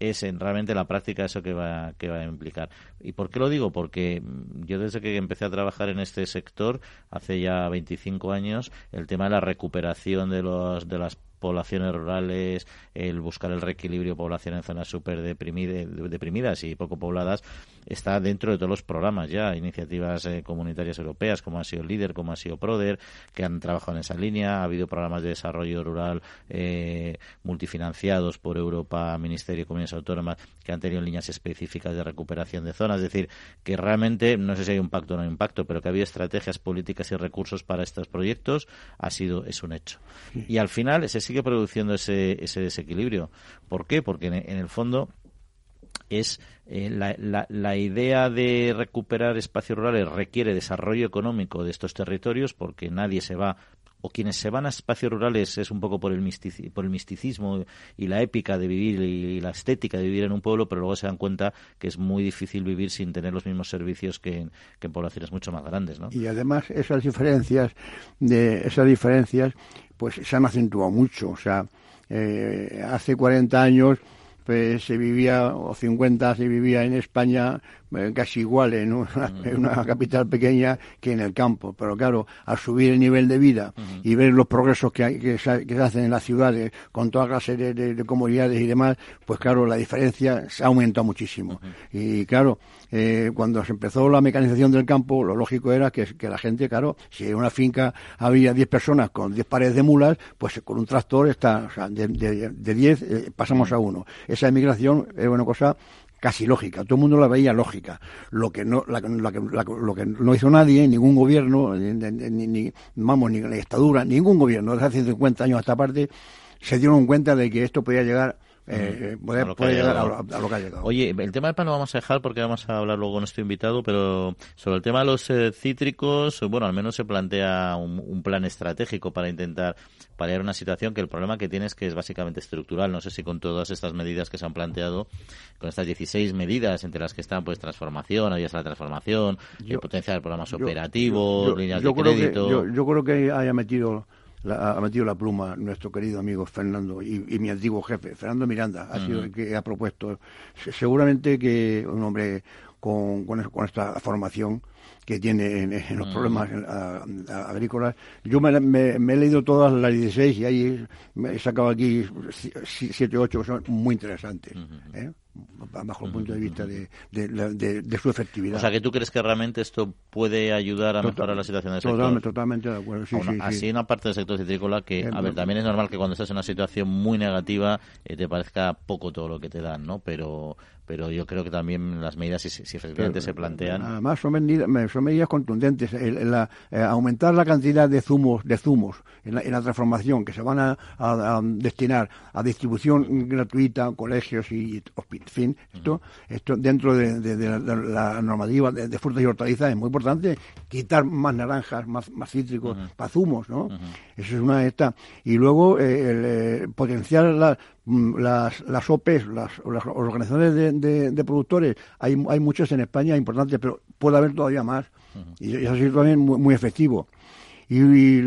[SPEAKER 1] es en realmente la práctica eso que va, que va a implicar. ¿Y por qué lo digo? Porque yo desde que empecé a trabajar en este sector, hace ya 25 años, el tema de la recuperación de, los, de las poblaciones rurales, el buscar el reequilibrio población en zonas súper deprimidas y poco pobladas, está dentro de todos los programas ya, iniciativas eh, comunitarias europeas, como ha sido LIDER, como ha sido PRODER, que han trabajado en esa línea. Ha habido programas de desarrollo rural eh, multifinanciados por Europa, Ministerio de Comunidades Autónomas, que han tenido líneas específicas de recuperación de zonas. Es decir, que realmente, no sé si hay un pacto o no hay un pacto, pero que ha habido estrategias políticas y recursos para estos proyectos, ha sido, es un hecho. Y al final se sigue produciendo ese, ese desequilibrio. ¿Por qué? Porque en el fondo es eh, la, la, idea de recuperar espacios rurales requiere desarrollo económico de estos territorios porque nadie se va o quienes se van a espacios rurales es un poco por el, por el misticismo y la épica de vivir y la estética de vivir en un pueblo, pero luego se dan cuenta que es muy difícil vivir sin tener los mismos servicios que en, que en poblaciones mucho más grandes, ¿no?
[SPEAKER 2] Y además esas diferencias de esas diferencias pues se han acentuado mucho, o sea, eh, hace 40 años pues se vivía, o 50 se vivía en España casi igual en una, capital pequeña que en el campo. Pero claro, al subir el nivel de vida y ver los progresos que, que, se, hacen en las ciudades con toda clase de, de, comodidades y demás, pues claro, la diferencia se ha aumentado muchísimo. Y claro, eh, cuando se empezó la mecanización del campo, lo lógico era que, la gente, claro, si en una finca había 10 personas con 10 pares de mulas, pues con un tractor está, o sea, de 10 eh, pasamos a uno. Esa emigración es una cosa casi lógica. Todo el mundo la veía lógica. Lo que no, lo que no hizo nadie, ningún gobierno, ni, ni, vamos, ni la dictadura, ningún gobierno desde hace 50 años a esta parte, se dieron cuenta de que esto podía llegar eh, puede, llegar a, lo que ha llegado.
[SPEAKER 1] Oye, el tema del pan lo vamos a dejar porque vamos a hablar luego con nuestro invitado, pero sobre el tema de los eh, cítricos, bueno, al menos se plantea un, plan estratégico para intentar paliar una situación que el problema que tiene es que es básicamente estructural. No sé si con todas estas medidas que se han planteado, con estas 16 medidas entre las que están pues transformación, es la transformación, yo, potenciar programas operativos, líneas de crédito.
[SPEAKER 2] yo creo que haya metido ha metido la pluma nuestro querido amigo Fernando y, mi antiguo jefe, Fernando Miranda, ha sido el que ha propuesto. Seguramente que un hombre con, con, esta formación que tiene en, los problemas agrícolas. Yo me, he leído todas las 16 y ahí he sacado aquí 7 o 8 que son muy interesantes bajo el punto de vista de, de, su efectividad.
[SPEAKER 1] O sea, que tú crees que realmente esto puede ayudar a mejorar la situación del sector.
[SPEAKER 2] Totalmente, de acuerdo. Sí,
[SPEAKER 1] así en una parte del sector citrícola que, a ver, también es normal que cuando estás en una situación muy negativa eh, te parezca poco todo lo que te dan, ¿no? Pero pero yo creo que también las medidas, si, efectivamente se plantean.
[SPEAKER 2] Además, son medidas, son medidas contundentes. El, eh, aumentar la cantidad de zumos, de zumos en la, transformación que se van a, destinar a distribución gratuita, colegios y fin, esto, esto dentro de, la, normativa de, frutas y hortalizas es muy importante. Quitar más naranjas, más, más cítricos para zumos, ¿no? Eso es una de estas. Y luego eh, el, eh, potenciar la, las, las OPEs, las, las organizaciones de, de, productores, hay, hay muchas en España importantes, pero puede haber todavía más. Y eso es también muy, muy efectivo. Y,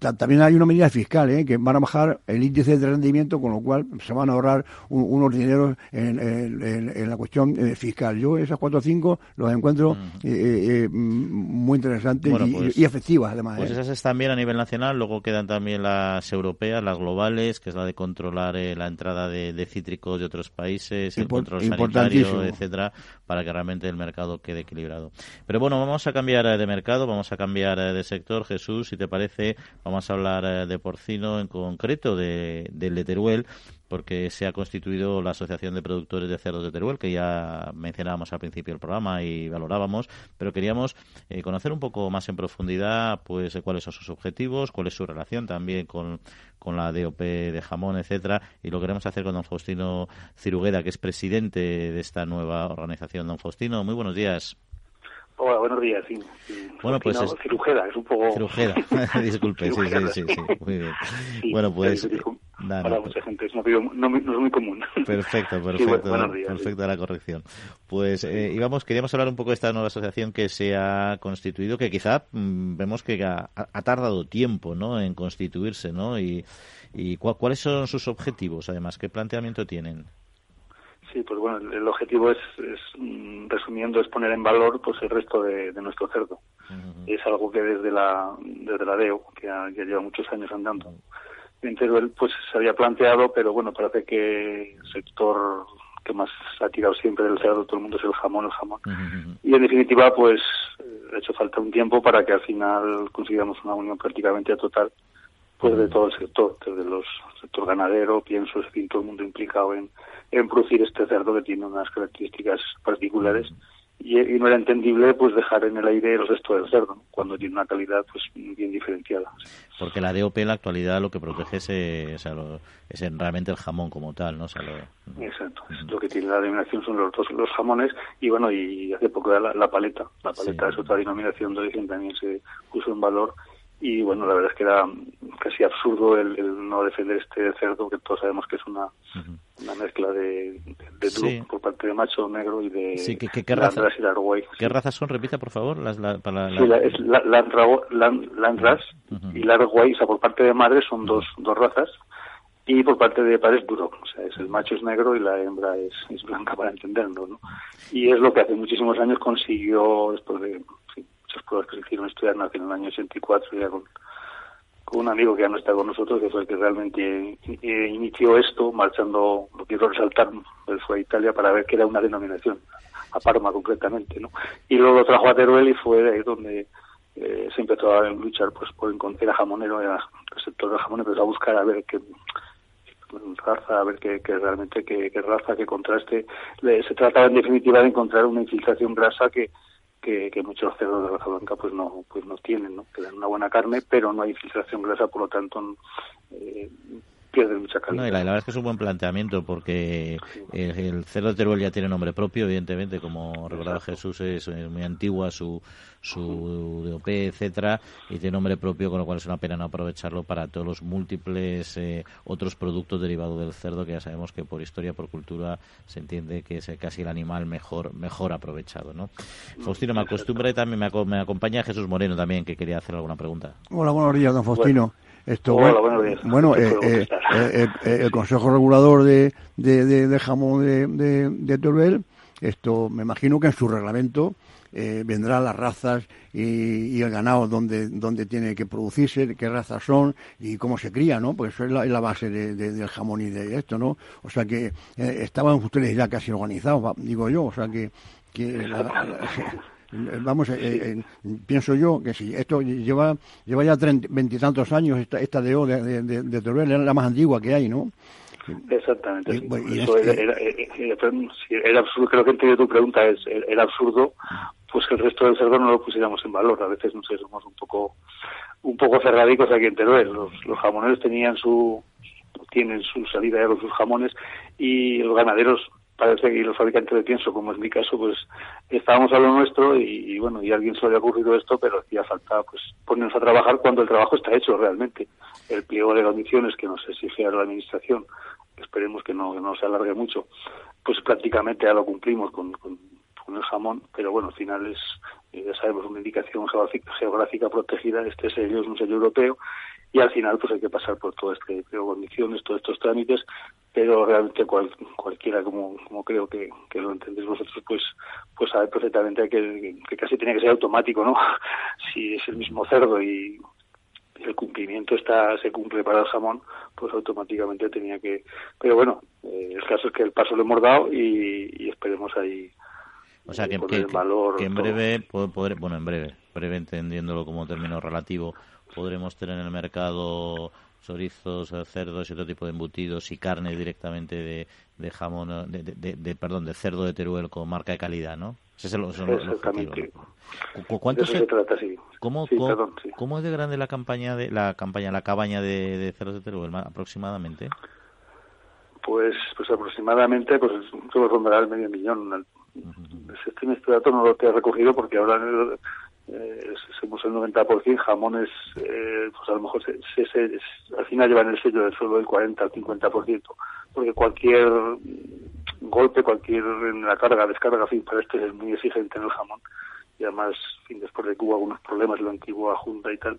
[SPEAKER 2] también hay una medida fiscal, ¿eh? que van a bajar el índice de rendimiento, con lo cual se van a ahorrar unos dineros en, la cuestión eh, fiscal. Yo esas cuatro o cinco los encuentro eh, muy interesantes pues y, efectivas, además.
[SPEAKER 1] Pues esas están bien a nivel nacional, luego quedan también las europeas, las globales, que es la de controlar la entrada de, cítricos de otros países, el control sanitario, etcétera, para que realmente el mercado quede equilibrado. Pero bueno, vamos a cambiar de mercado, vamos a cambiar de sector. Jesús, si te parece, vamos a hablar eh, de porcino en concreto, de, del de Teruel, porque se ha constituido la Asociación de Productores de Cerdos de Teruel, que ya mencionábamos al principio del programa y valorábamos, pero queríamos eh, conocer un poco más en profundidad pues cuáles son sus objetivos, cuál es su relación también con, con la DOP de jamón, etcétera, y lo queremos hacer con don Faustino Cirugueda, que es presidente de esta nueva organización. Don Faustino, muy buenos días.
[SPEAKER 5] Hola, buenos días. Sí,
[SPEAKER 1] Bueno, pues es...
[SPEAKER 5] Cirujeda, es un poco...
[SPEAKER 1] Cirujeda, disculpe, sí, sí, sí, muy bien. bueno, pues...
[SPEAKER 5] para mucha gente es, no, no, es muy común.
[SPEAKER 1] Perfecto, perfecto, bueno, días, perfecto la corrección. Pues eh, íbamos, queríamos hablar un poco de esta nueva asociación que se ha constituido, que quizá mm, vemos que ha, ha, tardado tiempo, ¿no?, en constituirse, ¿no? Y, y ¿cuáles son sus objetivos, además? ¿Qué planteamiento tienen?
[SPEAKER 5] Sí, pues bueno, el, objetivo es, mm, resumiendo, es poner en valor pues el resto de, nuestro cerdo. Es algo que desde la desde la DEO, que, ya lleva muchos años andando, en Teruel, pues se había planteado, pero bueno, parece que el sector que más ha tirado siempre del cerdo, todo el mundo es el jamón, el jamón. Y en definitiva, pues ha hecho falta un tiempo para que al final consigamos una unión prácticamente total pues de todo el sector, desde los sector ganadero, pienso, es fin, todo el mundo implicado en, en producir este cerdo que tiene unas características particulares. Y, no era entendible pues dejar en el aire el resto del cerdo cuando tiene una calidad pues bien diferenciada.
[SPEAKER 1] Porque la DOP en la actualidad lo que protege es, eh, es realmente el jamón como tal no
[SPEAKER 5] exacto. Lo que tiene la denominación son los los jamones y bueno y hace poco la, la paleta. La paleta es otra denominación de origen también se puso en valor y bueno, la verdad es que era casi absurdo el, no defender este cerdo, que todos sabemos que es una, una mezcla de, de, por parte de macho negro y de
[SPEAKER 1] sí, ¿qué, qué, raza, y ¿Qué razas son? Repita, por favor. Las, la, para
[SPEAKER 5] Sí, es Landras y Larguay, o sea, por parte de madre son dos, dos razas y por parte de padre es duro, o sea, es el macho es negro y la hembra es, es blanca para entenderlo, ¿no? Y es lo que hace muchísimos años consiguió, después de muchas pruebas que se hicieron estudiar nació en el año 84 ya con, con un amigo que ya no está con nosotros, que fue el que realmente eh, inició esto, marchando, lo quiero resaltar, él fue a Italia para ver qué era una denominación, a Parma concretamente, ¿no? Y luego lo trajo a Teruel y fue ahí donde eh, se empezó a luchar pues por encontrar, era jamonero, era el sector del jamón, empezó a buscar a ver qué raza, a ver qué, realmente qué, raza, qué contraste. se trataba en definitiva de encontrar una infiltración grasa que, que, muchos cerdos de raza blanca pues no pues no tienen no que dan una buena carne pero no hay filtración grasa por lo tanto eh, pierden mucha calidad.
[SPEAKER 1] No, y la, verdad es que es un buen planteamiento porque el, cerdo de Teruel ya tiene nombre propio, evidentemente, como recordaba Jesús, es, muy antigua su, su DOP, etcétera, y tiene nombre propio, con lo cual es una pena no aprovecharlo para todos los múltiples eh, otros productos derivados del cerdo que ya sabemos que por historia, por cultura, se entiende que es casi el animal mejor mejor aprovechado, ¿no? Mm, Faustino, me acostumbra y también me, me, acompaña Jesús Moreno también, que quería hacer alguna pregunta.
[SPEAKER 2] Hola, buenos días, don Faustino. Esto, bueno, eh, eh, eh, el Consejo Regulador de, de, Jamón de, de, Teruel, esto me imagino que en su reglamento vendrá las razas y, el ganado donde, donde tiene que producirse, qué razas son y cómo se cría, ¿no? Porque eso es la, base del jamón y de esto, ¿no? O sea que estaban ustedes ya casi organizados, digo yo, o sea que... que vamos, eh, eh, pienso yo que si esto lleva lleva ya veintitantos años esta, esta DO de, de, de, Teruel, es la más antigua que hay, ¿no?
[SPEAKER 5] Exactamente. Eso era, era, absurdo, creo que entendido tu pregunta, es era absurdo pues que el resto del cerdo no lo pusiéramos en valor. A veces, no sé, somos un poco un poco cerradicos aquí en Teruel. Los, los jamoneros tenían su tienen su salida de sus jamones y los ganaderos parece que los fabricantes de pienso, como es mi caso, pues estábamos a lo nuestro y, bueno, y a alguien se le había ocurrido esto, pero hacía falta pues ponernos a trabajar cuando el trabajo está hecho realmente. El pliego de condiciones que nos exige a la administración, esperemos que no, no se alargue mucho, pues prácticamente ya lo cumplimos con, con, el jamón, pero bueno, al final es, ya sabemos, una indicación geográfica, protegida, este sello es un sello europeo, y al final pues hay que pasar por todo este de condiciones, todos estos trámites, pero realmente cualquiera, como, como creo que, que, lo entendéis vosotros, pues pues sabe perfectamente que, que casi tiene que ser automático, ¿no? si es el mismo cerdo y el cumplimiento está se cumple para el jamón, pues automáticamente tenía que... Pero bueno, eh, el caso es que el paso lo hemos dado y, esperemos ahí
[SPEAKER 1] o sea, que, que, valor que en breve, poder, bueno, en breve, breve entendiéndolo como término relativo, podremos tener en el mercado chorizos, cerdos y otro tipo de embutidos y carne directamente de, de jamón, de, de, perdón, de cerdo de Teruel con marca de calidad, ¿no?
[SPEAKER 5] Ese es el, Exactamente.
[SPEAKER 1] ¿Cuánto se, trata, sí. ¿Cómo, cómo, es de grande la campaña de la campaña, la cabaña de, cerdos de Teruel aproximadamente?
[SPEAKER 5] Pues, pues aproximadamente, pues solo rondará el medio millón. Este dato no lo he recogido porque ahora eh, somos el 90%, jamones, eh, pues a lo mejor se, se, al final llevan el sello del suelo del 40 al 50%, porque cualquier golpe, cualquier la carga, descarga, fin, para este es muy exigente en el jamón. Y además, fin, después de que hubo algunos problemas en la antigua Junta y tal,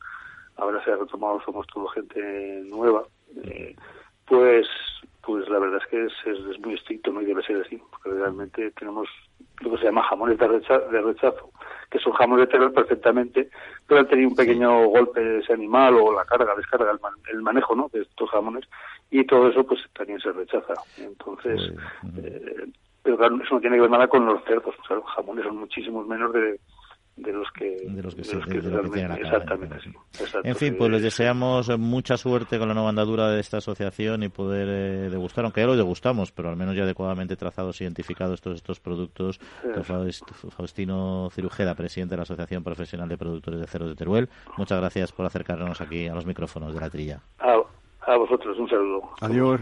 [SPEAKER 5] ahora se ha retomado, somos toda gente nueva. Eh, pues pues la verdad es que es, muy estricto, ¿no? Y debe ser así, porque realmente tenemos lo que se llama jamones de, de rechazo, que son jamones de terror perfectamente, pero han tenido un pequeño golpe ese animal o la carga, descarga, el, manejo, ¿no? De estos jamones, y todo eso pues también se rechaza. Entonces, eh, pero claro, eso no tiene que ver nada con los cerdos, o sea, los jamones son muchísimos menos de, de los que, de los que,
[SPEAKER 1] tienen exactamente, en fin, pues les deseamos mucha suerte con la nueva andadura de esta asociación y poder eh, degustar, aunque ya lo degustamos, pero al menos ya adecuadamente trazados, identificados todos estos productos. Faustino Cirujeda, presidente de la Asociación Profesional de Productores de Ceros de Teruel, muchas gracias por acercarnos aquí a los micrófonos de la trilla.
[SPEAKER 5] a vosotros, un saludo.
[SPEAKER 2] Adiós.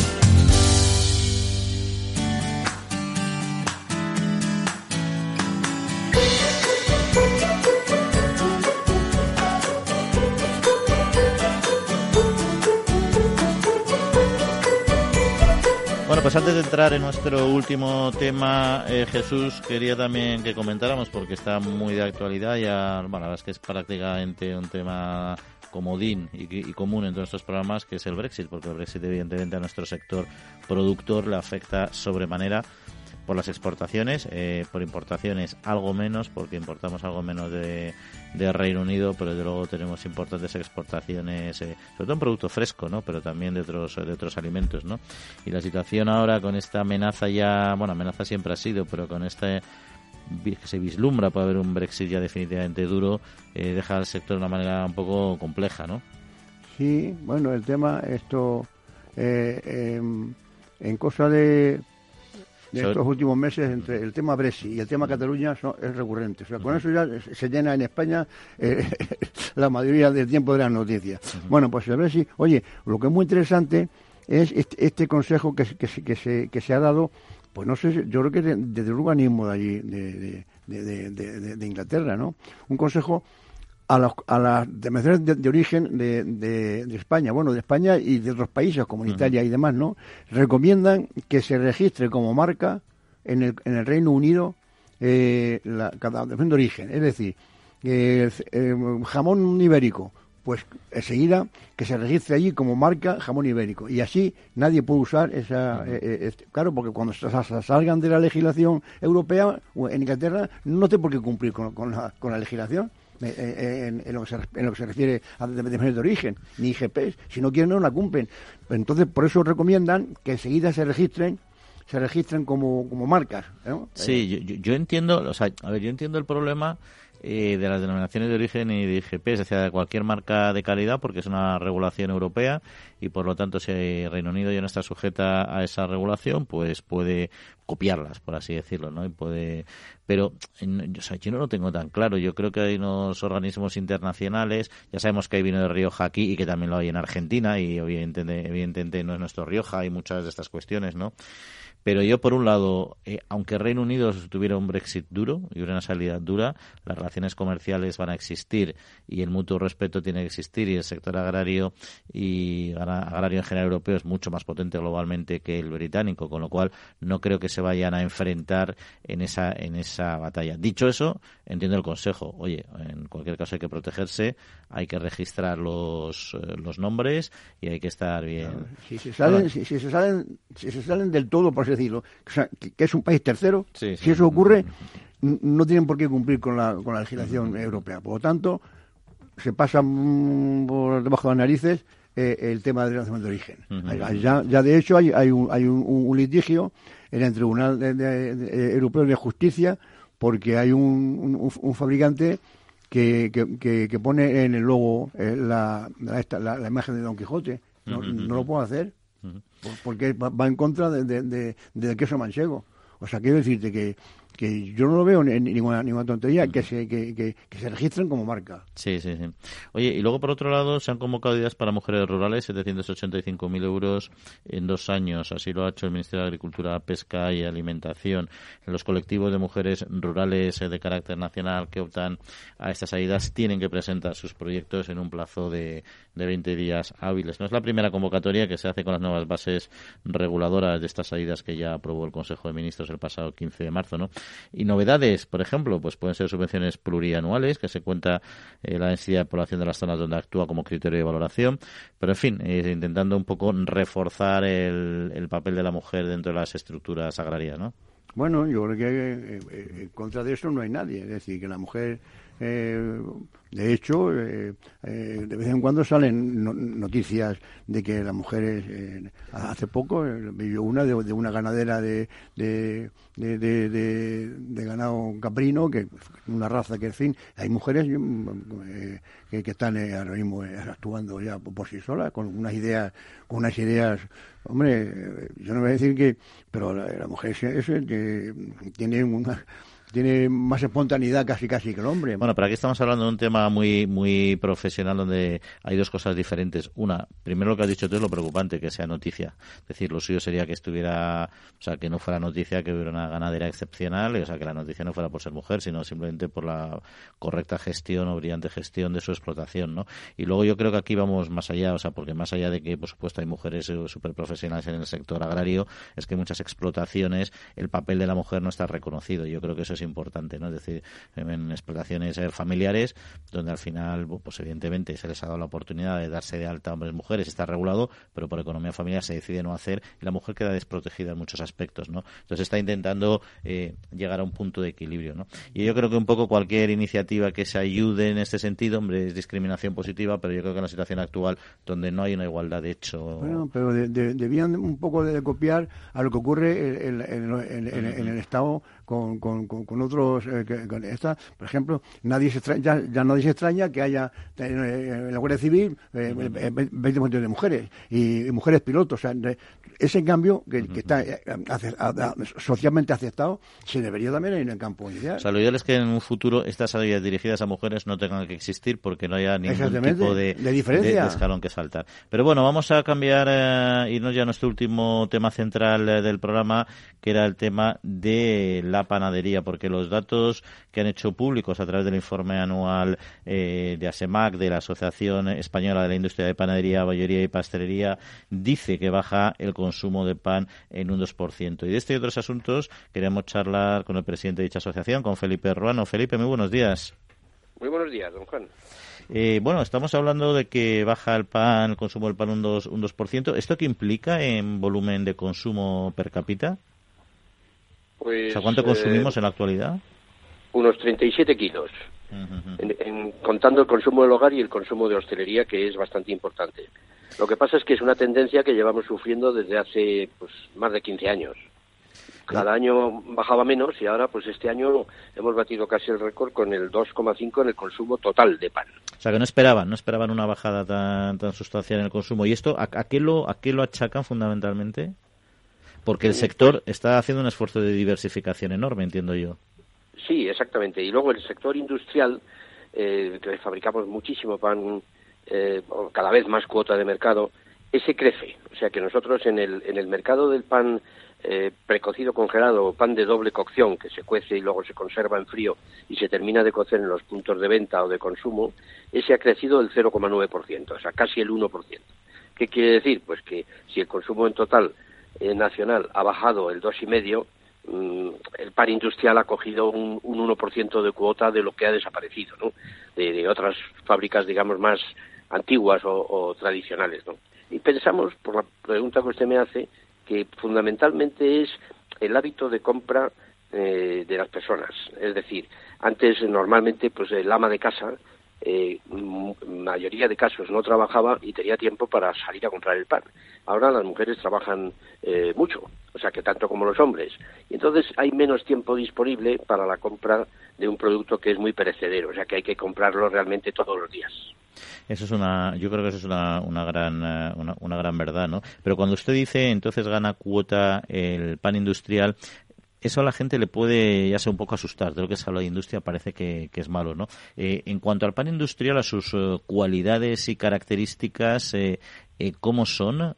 [SPEAKER 1] Pues antes de entrar en nuestro último tema, eh, Jesús, quería también que comentáramos, porque está muy de actualidad, ya, bueno, la verdad es que es prácticamente un tema comodín y, y, común en todos estos programas, que es el Brexit, porque el Brexit evidentemente a nuestro sector productor le afecta sobremanera por las exportaciones, eh, por importaciones algo menos, porque importamos algo menos de, Reino Unido, pero desde luego tenemos importantes exportaciones, eh, sobre todo en producto fresco, ¿no? Pero también de otros, de otros alimentos, ¿no? Y la situación ahora con esta amenaza ya, bueno, amenaza siempre ha sido, pero con este que se vislumbra para haber un Brexit ya definitivamente duro, eh, deja al sector de una manera un poco compleja, ¿no?
[SPEAKER 2] Sí, bueno, el tema, esto, em, en cosa de de estos últimos meses entre el tema Brexit y el tema Cataluña es recurrente. O sea, con eso ya se llena en España eh, la mayoría del tiempo de las noticias. Bueno, pues el Brexit, oye, lo que es muy interesante es este, este consejo que, que, que, se, que se ha dado, pues no sé, yo creo que desde el organismo de allí, de, de, de Inglaterra, ¿no? Un consejo a, los, a las denominaciones de, origen de, de, España, bueno, de España y de otros países como Italia y demás, ¿no? Recomiendan que se registre como marca en el, en el Reino Unido eh, la, cada denominación de origen. Es decir, el, jamón ibérico, pues enseguida que se registre allí como marca jamón ibérico. Y así nadie puede usar esa... Eh, eh, este, claro, porque cuando salgan de la legislación europea en Inglaterra no tiene por qué cumplir con, con, la, con la legislación. Eh, eh, en, lo que se, refiere a denominaciones de origen, ni IGP, si no quieren no la cumplen. Entonces, por eso recomiendan que enseguida se registren se registren como, como marcas.
[SPEAKER 1] Sí, yo, yo, entiendo, o sea, a ver, yo entiendo el problema eh, de las denominaciones de origen y de IGP, es decir, de cualquier marca de calidad, porque es una regulación europea y por lo tanto si Reino Unido ya no está sujeta a esa regulación, pues puede copiarlas, por así decirlo, ¿no? Y puede, pero yo no lo tengo tan claro. Yo creo que hay unos organismos internacionales, ya sabemos que hay vino de Rioja aquí y que también lo hay en Argentina y evidentemente, evidentemente no es nuestro Rioja, hay muchas de estas cuestiones, ¿no? Pero yo, por un lado, eh, aunque Reino Unido tuviera un Brexit duro y una salida dura, las relaciones comerciales van a existir y el mutuo respeto tiene que existir y el sector agrario y agrario en general europeo es mucho más potente globalmente que el británico, con lo cual no creo que se vayan a enfrentar en esa en esa batalla. Dicho eso, entiendo el consejo. Oye, en cualquier caso hay que protegerse, hay que registrar los, eh, los nombres y hay que estar bien.
[SPEAKER 2] Si se salen, si, se salen, si se salen del todo, por decirlo, que, es un país tercero, si eso ocurre, no tienen por qué cumplir con la, con la legislación europea. Por lo tanto, se pasa por debajo de las narices eh, el tema del nacimiento de origen. ya, ya, de hecho, hay, hay, un, hay un, litigio en el Tribunal Europeo de Justicia porque hay un, un, fabricante que, que, que, pone en el logo eh, la, la, la, imagen de Don Quijote. No, no lo puedo hacer porque va en contra de, de, de, del queso manchego. O sea, quiero decirte que que yo no lo veo en ninguna, ninguna tontería, que se, que, que, se registren como marca.
[SPEAKER 1] Sí, sí, sí. Oye, y luego por otro lado se han convocado ideas para mujeres rurales, 785.000 euros en dos años. Así lo ha hecho el Ministerio de Agricultura, Pesca y Alimentación. Los colectivos de mujeres rurales eh, de carácter nacional que optan a estas ayudas tienen que presentar sus proyectos en un plazo de, de 20 días hábiles. No es la primera convocatoria que se hace con las nuevas bases reguladoras de estas ayudas que ya aprobó el Consejo de Ministros el pasado 15 de marzo, ¿no? Y novedades, por ejemplo, pues pueden ser subvenciones plurianuales, que se cuenta eh, la densidad de población de las zonas donde actúa como criterio de valoración, pero en fin, intentando un poco reforzar el, el papel de la mujer dentro de las estructuras agrarias, ¿no?
[SPEAKER 2] Bueno, yo creo que eh, eh, contra de eso no hay nadie. Es decir, que la mujer eh, de hecho, eh, eh, de vez en cuando salen noticias de que las mujeres, hace poco, vi una de, una ganadera de, de, de, ganado caprino, que una raza que, en fin, hay mujeres que, que, están ahora mismo actuando ya por sí solas, con unas ideas, con unas ideas, hombre, yo no voy a decir que, pero la, mujer es, que tiene una tiene más espontaneidad casi casi que el hombre.
[SPEAKER 1] Bueno, pero aquí estamos hablando de un tema muy muy profesional donde hay dos cosas diferentes. Una, primero lo que has dicho tú es lo preocupante que sea noticia. Es decir, lo suyo sería que estuviera, o sea, que no fuera noticia que hubiera una ganadera excepcional, o sea, que la noticia no fuera por ser mujer, sino simplemente por la correcta gestión o brillante gestión de su explotación, ¿no? Y luego yo creo que aquí vamos más allá, o sea, porque más allá de que, por supuesto, hay mujeres súper profesionales en el sector agrario, es que muchas explotaciones el papel de la mujer no está reconocido. Yo creo que eso es importante, ¿no? Es decir, en explotaciones eh, familiares, donde al final, pues evidentemente se les ha dado la oportunidad de darse de alta hombres y mujeres, está regulado, pero por economía familiar se decide no hacer y la mujer queda desprotegida en muchos aspectos, ¿no? Entonces está intentando eh, llegar a un punto de equilibrio, ¿no? Y yo creo que un poco cualquier iniciativa que se ayude en este sentido, hombre, es discriminación positiva, pero yo creo que en la situación actual, donde no hay una igualdad de hecho...
[SPEAKER 2] Bueno, pero debían un poco de copiar a lo que ocurre en, en el Estado con, con, con, otros. Eh, esta, por ejemplo, nadie se extraña, ya, nadie se extraña que haya eh, en la Guardia Civil eh, 20 de mujeres y, mujeres pilotos. O sea, ese cambio que, está eh, socialmente aceptado se debería también en el campo inicial.
[SPEAKER 1] O sea, lo ideal es que en un futuro estas ayudas dirigidas a mujeres no tengan que existir porque no haya ningún tipo de,
[SPEAKER 2] diferencia.
[SPEAKER 1] De, escalón que saltar. Pero bueno, vamos a cambiar, eh, irnos ya a nuestro último tema central del programa, que era el tema de la panadería, porque los datos que han hecho públicos a través del informe anual eh, de ASEMAC, de la Asociación Española de la Industria de Panadería, Bollería y Pastelería, dice que baja el consumo de pan en un 2%. Y de este y otros asuntos queremos charlar con el presidente de dicha asociación, con Felipe Ruano. Felipe, muy buenos días.
[SPEAKER 6] Muy buenos días, don Juan.
[SPEAKER 1] Eh, bueno, estamos hablando de que baja el pan, el consumo del pan un 2%. Un 2%. ¿Esto qué implica en volumen de consumo per cápita?
[SPEAKER 6] Pues,
[SPEAKER 1] ¿cuánto consumimos eh, en la actualidad?
[SPEAKER 6] Unos 37 kilos, en, contando el consumo del hogar y el consumo de hostelería, que es bastante importante. Lo que pasa es que es una tendencia que llevamos sufriendo desde hace pues, más de 15 años. cada año bajaba menos y ahora pues este año hemos batido casi el récord con el 2,5 en el consumo total de pan.
[SPEAKER 1] O sea que no esperaban, no esperaban una bajada tan, tan sustancial en el consumo. ¿Y esto a, qué lo, a qué lo achacan fundamentalmente? Porque el sector está haciendo un esfuerzo de diversificación enorme, entiendo yo.
[SPEAKER 6] Sí, exactamente. Y luego el sector industrial, eh, que fabricamos muchísimo pan, eh, cada vez más cuota de mercado, ese crece. O sea que nosotros en el, en el mercado del pan eh, precocido congelado pan de doble cocción que se cuece y luego se conserva en frío y se termina de cocer en los puntos de venta o de consumo, ese ha crecido el 0,9%, o sea, casi el 1%. ¿Qué quiere decir? Pues que si el consumo en total eh, nacional ha bajado el 2,5%, mm, el pan industrial ha cogido un, un 1% de cuota de lo que ha desaparecido, ¿no? De, otras fábricas, digamos, más antiguas o, o tradicionales, ¿no? Y pensamos, por la pregunta que usted me hace, que fundamentalmente es el hábito de compra eh, de las personas. Es decir, antes normalmente pues el ama de casa, eh, mayoría de casos no trabajaba y tenía tiempo para salir a comprar el pan. Ahora las mujeres trabajan eh, mucho, o sea que tanto como los hombres. Y entonces hay menos tiempo disponible para la compra de un producto que es muy perecedero, o sea que hay que comprarlo realmente todos los días.
[SPEAKER 1] Eso es una, yo creo que eso es una, una gran, eh, una, gran verdad, ¿no? Pero cuando usted dice, entonces gana cuota el pan industrial, eso a la gente le puede ya ser un poco asustar. De lo que se habla de industria parece que, es malo, ¿no? Eh, en cuanto al pan industrial, a sus eh, cualidades y características, ¿cómo son?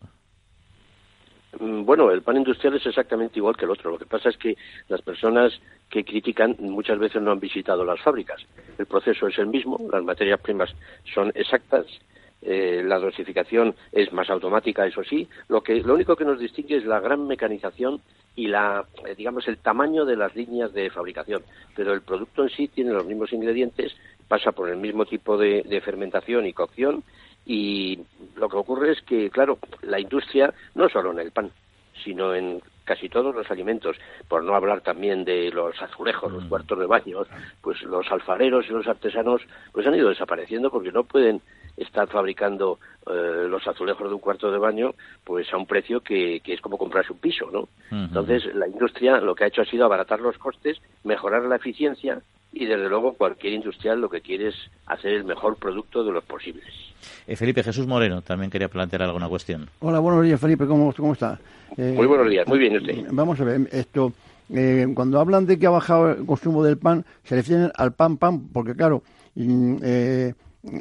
[SPEAKER 6] Mm, bueno, el pan industrial es exactamente igual que el otro. Lo que pasa es que las personas que critican muchas veces no han visitado las fábricas. El proceso es el mismo, las materias primas son exactas, eh, la dosificación es más automática, eso sí. Lo que lo único que nos distingue es la gran mecanización y la eh, digamos el tamaño de las líneas de fabricación. Pero el producto en sí tiene los mismos ingredientes, pasa por el mismo tipo de fermentación y cocción y lo que ocurre es que, claro, la industria, no solo en el pan, sino en casi todos los alimentos, por no hablar también de los azulejos, los mm. cuartos de baños, pues los alfareros y los artesanos pues han ido desapareciendo porque no pueden estar fabricando eh, los azulejos de un cuarto de baño pues a un precio que, que es como comprarse un piso, ¿no? Entonces la industria lo que ha hecho ha sido abaratar los costes, mejorar la eficiencia y desde luego cualquier industrial lo que quiere es hacer el mejor producto de los posibles.
[SPEAKER 1] Eh, Felipe Jesús Moreno también quería plantear alguna cuestión.
[SPEAKER 2] Hola, buenos días Felipe, ¿cómo, cómo está?
[SPEAKER 6] Eh, muy buenos días, muy bien usted.
[SPEAKER 2] Vamos a ver, esto, eh, cuando hablan de que ha bajado el consumo del pan, se refieren al pan pan, porque claro, mm,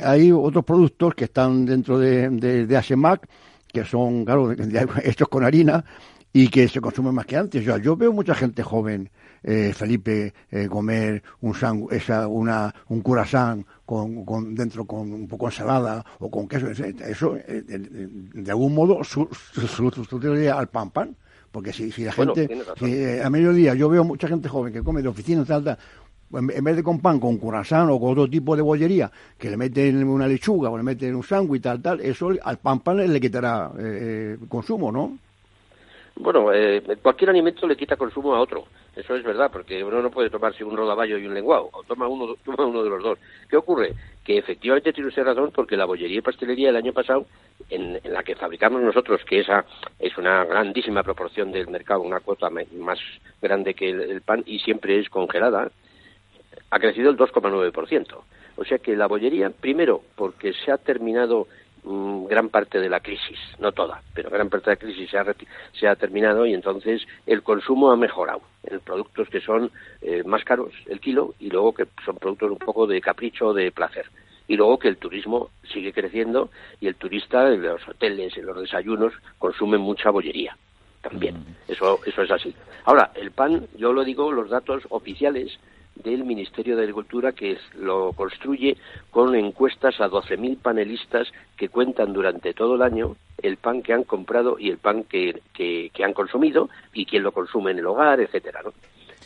[SPEAKER 2] hay otros productos que están dentro de, de, ASEMAC, que son, claro, hechos con harina y que se consumen más que antes. Yo, yo veo mucha gente joven eh, Felipe eh, comer un esa, una, un curasán con, con, dentro con un poco de ensalada o con queso, eso eh, de, algún modo sustituiría al pan pan. Porque si, si la gente, a mediodía yo veo mucha gente joven que come de oficina, tal, tal, en vez de con pan, con curasán o con otro tipo de bollería, que le meten una lechuga o le meten un sándwich, tal, tal, eso al pan pan le quitará consumo, ¿no?
[SPEAKER 6] Bueno, eh, cualquier alimento le quita consumo a otro. Eso es verdad, porque uno no puede tomarse un rodaballo y un lenguado, o toma uno, toma uno de los dos. ¿Qué ocurre? Que efectivamente tiene usted razón, porque la bollería y pastelería el año pasado, en, la que fabricamos nosotros, que esa es una grandísima proporción del mercado, una cuota más grande que el pan y siempre es congelada, ha crecido el 2,9%. O sea que la bollería, primero, porque se ha terminado Mm, gran parte de la crisis, no toda, pero gran parte de la crisis se ha, se ha terminado y entonces el consumo ha mejorado en productos que son eh, más caros el kilo y luego que son productos un poco de capricho, de placer. Y luego que el turismo sigue creciendo y el turista en los hoteles, en los desayunos, consume mucha bollería también. Mm. Eso, eso es así. Ahora, el pan, yo lo digo, los datos oficiales del Ministerio de Agricultura que lo construye con encuestas a 12.000 panelistas que cuentan durante todo el año el pan que han comprado y el pan que, que, han consumido y quién lo consume en el hogar, etcétera, ¿no?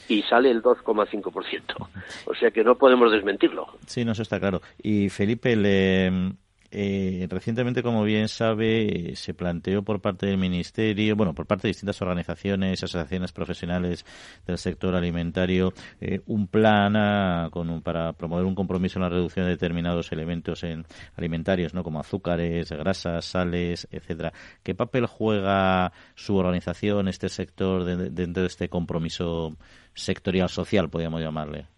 [SPEAKER 6] y sale el 2,5%. O sea que no podemos desmentirlo.
[SPEAKER 1] Sí, no, eso está claro. Y Felipe, le, eh, recientemente, como bien sabe, se planteó por parte del Ministerio, bueno, por parte de distintas organizaciones, asociaciones profesionales del sector alimentario, eh, un plan ah, con para promover un compromiso en la reducción de determinados elementos en alimentarios, ¿no? Como azúcares, grasas, sales, etcétera. ¿Qué papel juega su organización, este sector, dentro de este compromiso sectorial social, podríamos llamarle?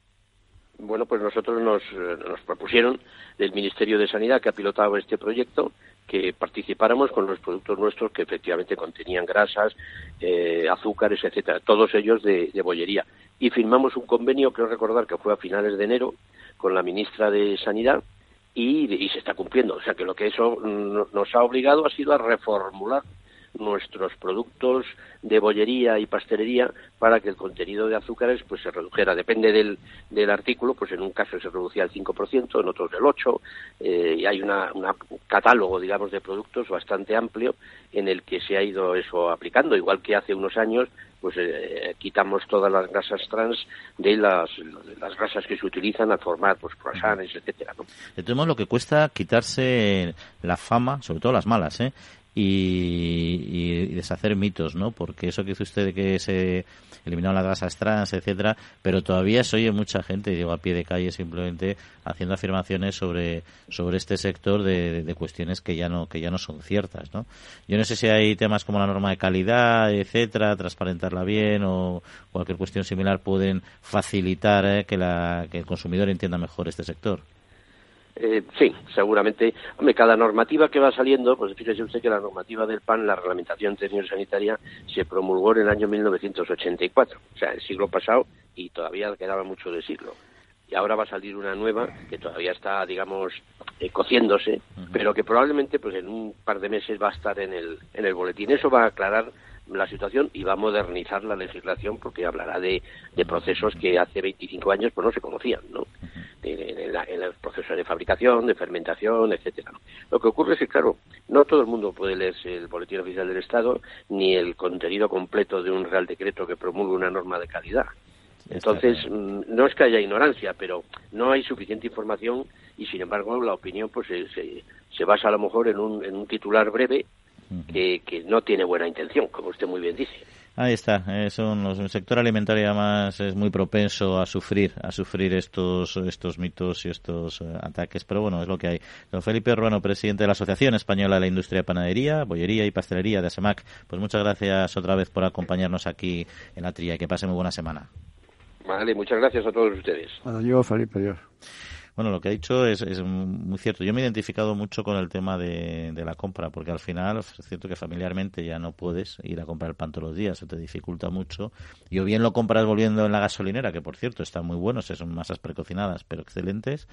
[SPEAKER 6] Bueno, pues nosotros nos, eh, nos propusieron del Ministerio de Sanidad que ha pilotado este proyecto que participáramos con los productos nuestros que efectivamente contenían grasas, eh, azúcares, etcétera, todos ellos de, bollería. Y firmamos un convenio, creo recordar que fue a finales de enero, con la ministra de Sanidad y, y se está cumpliendo. O sea que lo que eso nos ha obligado ha sido a reformular nuestros productos de bollería y pastelería para que el contenido de azúcares pues se redujera. Depende del, del artículo, pues en un caso se reducía al 5%, en otros del 8%, eh, y hay un catálogo, digamos, de productos bastante amplio en el que se ha ido eso aplicando, igual que hace unos años pues eh, quitamos todas las grasas trans de las, las grasas que se utilizan al formar pues croissants, etcétera, ¿no?
[SPEAKER 1] Entonces lo que cuesta quitarse la fama, sobre todo las malas, ¿eh? Y, deshacer mitos, ¿no? Porque eso que dice usted que se eliminaron las grasas trans, etcétera, pero todavía se oye mucha gente, digo a pie de calle simplemente haciendo afirmaciones sobre sobre este sector de, de, cuestiones que ya no que ya no son ciertas, ¿no? Yo no sé si hay temas como la norma de calidad, etcétera, transparentarla bien o cualquier cuestión similar pueden facilitar eh, que la que el consumidor entienda mejor este sector.
[SPEAKER 6] Eh, sí, seguramente. Hombre, cada normativa que va saliendo, pues fíjese usted que la normativa del PAN, la reglamentación técnico sanitaria, se promulgó en el año 1984, o sea, el siglo pasado, y todavía quedaba mucho de siglo. Y ahora va a salir una nueva que todavía está, digamos, eh, cociéndose, pero que probablemente, pues en un par de meses va a estar en el, en el boletín. Eso va a aclarar la situación y va a modernizar la legislación porque hablará de, de procesos que hace 25 años pues no se conocían, ¿no? En, el proceso de fabricación, de fermentación, etcétera. Lo que ocurre es que, claro, no todo el mundo puede leerse el Boletín Oficial del Estado ni el contenido completo de un Real Decreto que promulgue una norma de calidad. Entonces, mm, no es que haya ignorancia, pero no hay suficiente información y, sin embargo, la opinión pues se, se, basa a lo mejor en un, en un titular breve que, que no tiene buena intención, como usted muy bien dice.
[SPEAKER 1] Ahí está, el sector alimentario además es muy propenso a sufrir, a sufrir estos, estos mitos y estos eh, ataques, pero bueno, es lo que hay. Don Felipe Ruano, presidente de la Asociación Española de la Industria de Panadería, Bollería y Pastelería de ASEMAC, pues muchas gracias otra vez por acompañarnos aquí en la trilla y que pase muy buena semana.
[SPEAKER 6] Vale, muchas gracias a todos ustedes.
[SPEAKER 2] Adiós, Felipe, adiós.
[SPEAKER 1] Bueno, lo que ha dicho es, es, muy cierto. Yo me he identificado mucho con el tema de, de, la compra, porque al final es cierto que familiarmente ya no puedes ir a comprar el pan todos los días, se te dificulta mucho. Y o bien lo compras volviendo en la gasolinera, que por cierto están muy buenos, son masas precocinadas, pero excelentes,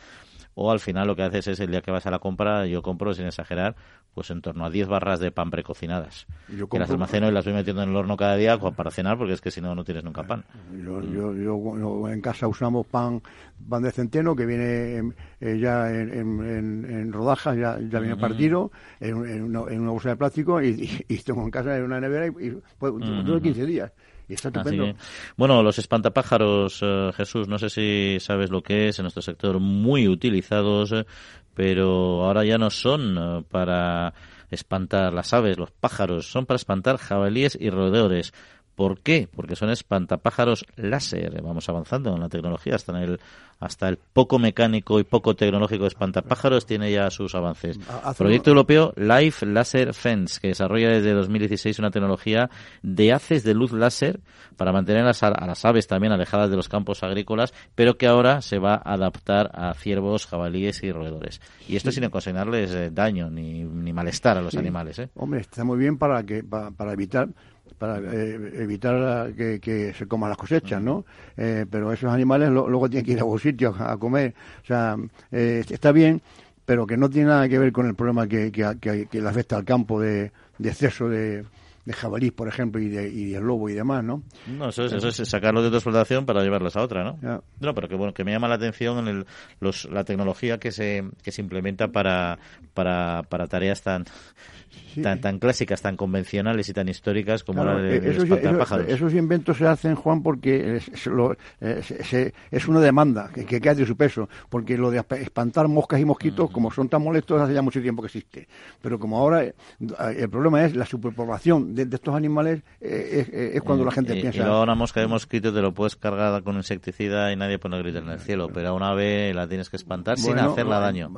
[SPEAKER 1] o al final lo que haces es el día que vas a la compra, yo compro, sin exagerar, pues en torno a 10 barras de pan precocinadas. Yo que las almaceno y las voy metiendo en el horno cada día para cenar, porque es que si no, no tienes nunca pan.
[SPEAKER 2] Yo, yo, en casa usamos pan, pan de centeno que viene eh, ya en, rodajas, ya, ya viene partido, en, una, bolsa de plástico y, tengo en casa en una nevera y, y pues, 15 días. Y está estupendo.
[SPEAKER 1] bueno, los espantapájaros, eh, Jesús, no sé si sabes lo que es en nuestro sector, muy utilizados, eh, pero ahora ya no son para espantar las aves, los pájaros, son para espantar jabalíes y roedores. ¿Por qué? Porque son espantapájaros láser. Vamos avanzando en la tecnología hasta en el hasta el poco mecánico y poco tecnológico de espantapájaros tiene ya sus avances. Proyecto europeo Life Laser Fence, que desarrolla desde 2016 una tecnología de haces de luz láser para mantener a las aves también alejadas de los campos agrícolas, pero que ahora se va a adaptar a ciervos, jabalíes y roedores. Y esto sin ocasionarles eh, daño ni, ni malestar a los animales. ¿eh?
[SPEAKER 2] Hombre, está muy bien para, que, para evitar para eh, evitar que, se coman las cosechas, ¿no? Eh, pero esos animales luego tienen que ir a algún sitio a, comer. O sea, eh, está bien, pero que no tiene nada que ver con el problema que, que, le afecta al campo de, exceso de, de jabalí, por ejemplo, y de, y lobo y demás, ¿no?
[SPEAKER 1] No, eso es, eso es sacarlos de otra explotación para llevarlos a otra, ¿no? No, pero que bueno, que me llama la atención en el, los, la tecnología que se, que se implementa para, para, para tareas tan tan, tan clásicas, tan convencionales y tan históricas como la de, esos,
[SPEAKER 2] esos, inventos se hacen, Juan, porque es, lo, es una demanda que, que queda de su peso, porque lo de espantar moscas y mosquitos, como son tan molestos, hace ya mucho tiempo que existe. Pero como ahora eh, el problema es la superpoblación de, estos animales, eh, es, cuando la gente piensa...
[SPEAKER 1] Y luego una mosca de mosquito te lo puedes cargar con insecticida y nadie pone gritar en el cielo, pero a una ave la tienes que espantar sin hacerla daño.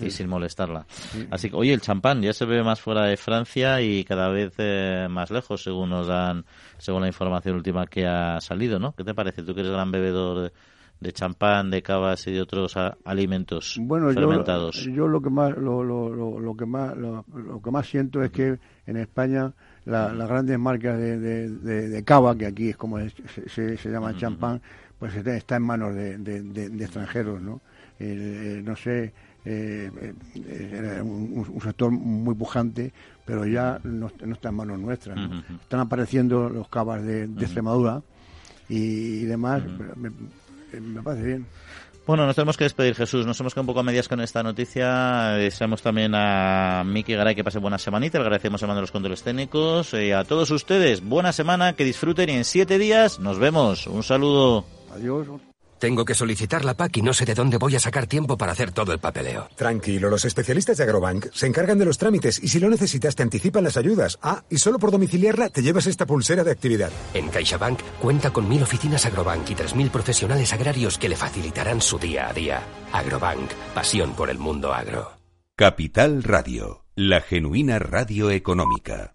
[SPEAKER 1] Y sin molestarla. Así que, oye, el champán ya se ve más fuera de Francia y cada vez eh, más lejos, según nos dan, según la información última que ha salido, ¿no? ¿Qué te parece? Tú que eres gran bebedor de, champán, de cavas y de otros alimentos fermentados.
[SPEAKER 2] Yo, lo que más lo, lo, lo, que más lo, que más siento es que en España las grandes marcas de, de, cava, que aquí es como se, se, llama champán, pues está en manos de, extranjeros, ¿no? no sé, eh, eh, era un, sector muy pujante, pero ya no, está en manos nuestras. Están apareciendo los cavas de, Extremadura y, demás, me, parece bien.
[SPEAKER 1] Bueno, nos tenemos que despedir, Jesús. Nos hemos quedado un poco a medias con esta noticia. Deseamos también a Miki Garay que pase buena semanita. Le agradecemos a mando los controles técnicos. Y a todos ustedes, buena semana, que disfruten y en siete días nos vemos. Un saludo.
[SPEAKER 2] Adiós.
[SPEAKER 7] Tengo que solicitar la PAC y no sé de dónde voy a sacar tiempo para hacer todo el papeleo.
[SPEAKER 8] Tranquilo, los especialistas de Agrobank se encargan de los trámites y si lo necesitas te anticipan las ayudas. Ah, y solo por domiciliarla te llevas esta pulsera de actividad.
[SPEAKER 7] En CaixaBank cuenta con mil oficinas Agrobank y tres mil profesionales agrarios que le facilitarán su día a día. Agrobank, pasión por el mundo agro.
[SPEAKER 9] Capital Radio, la genuina radio económica.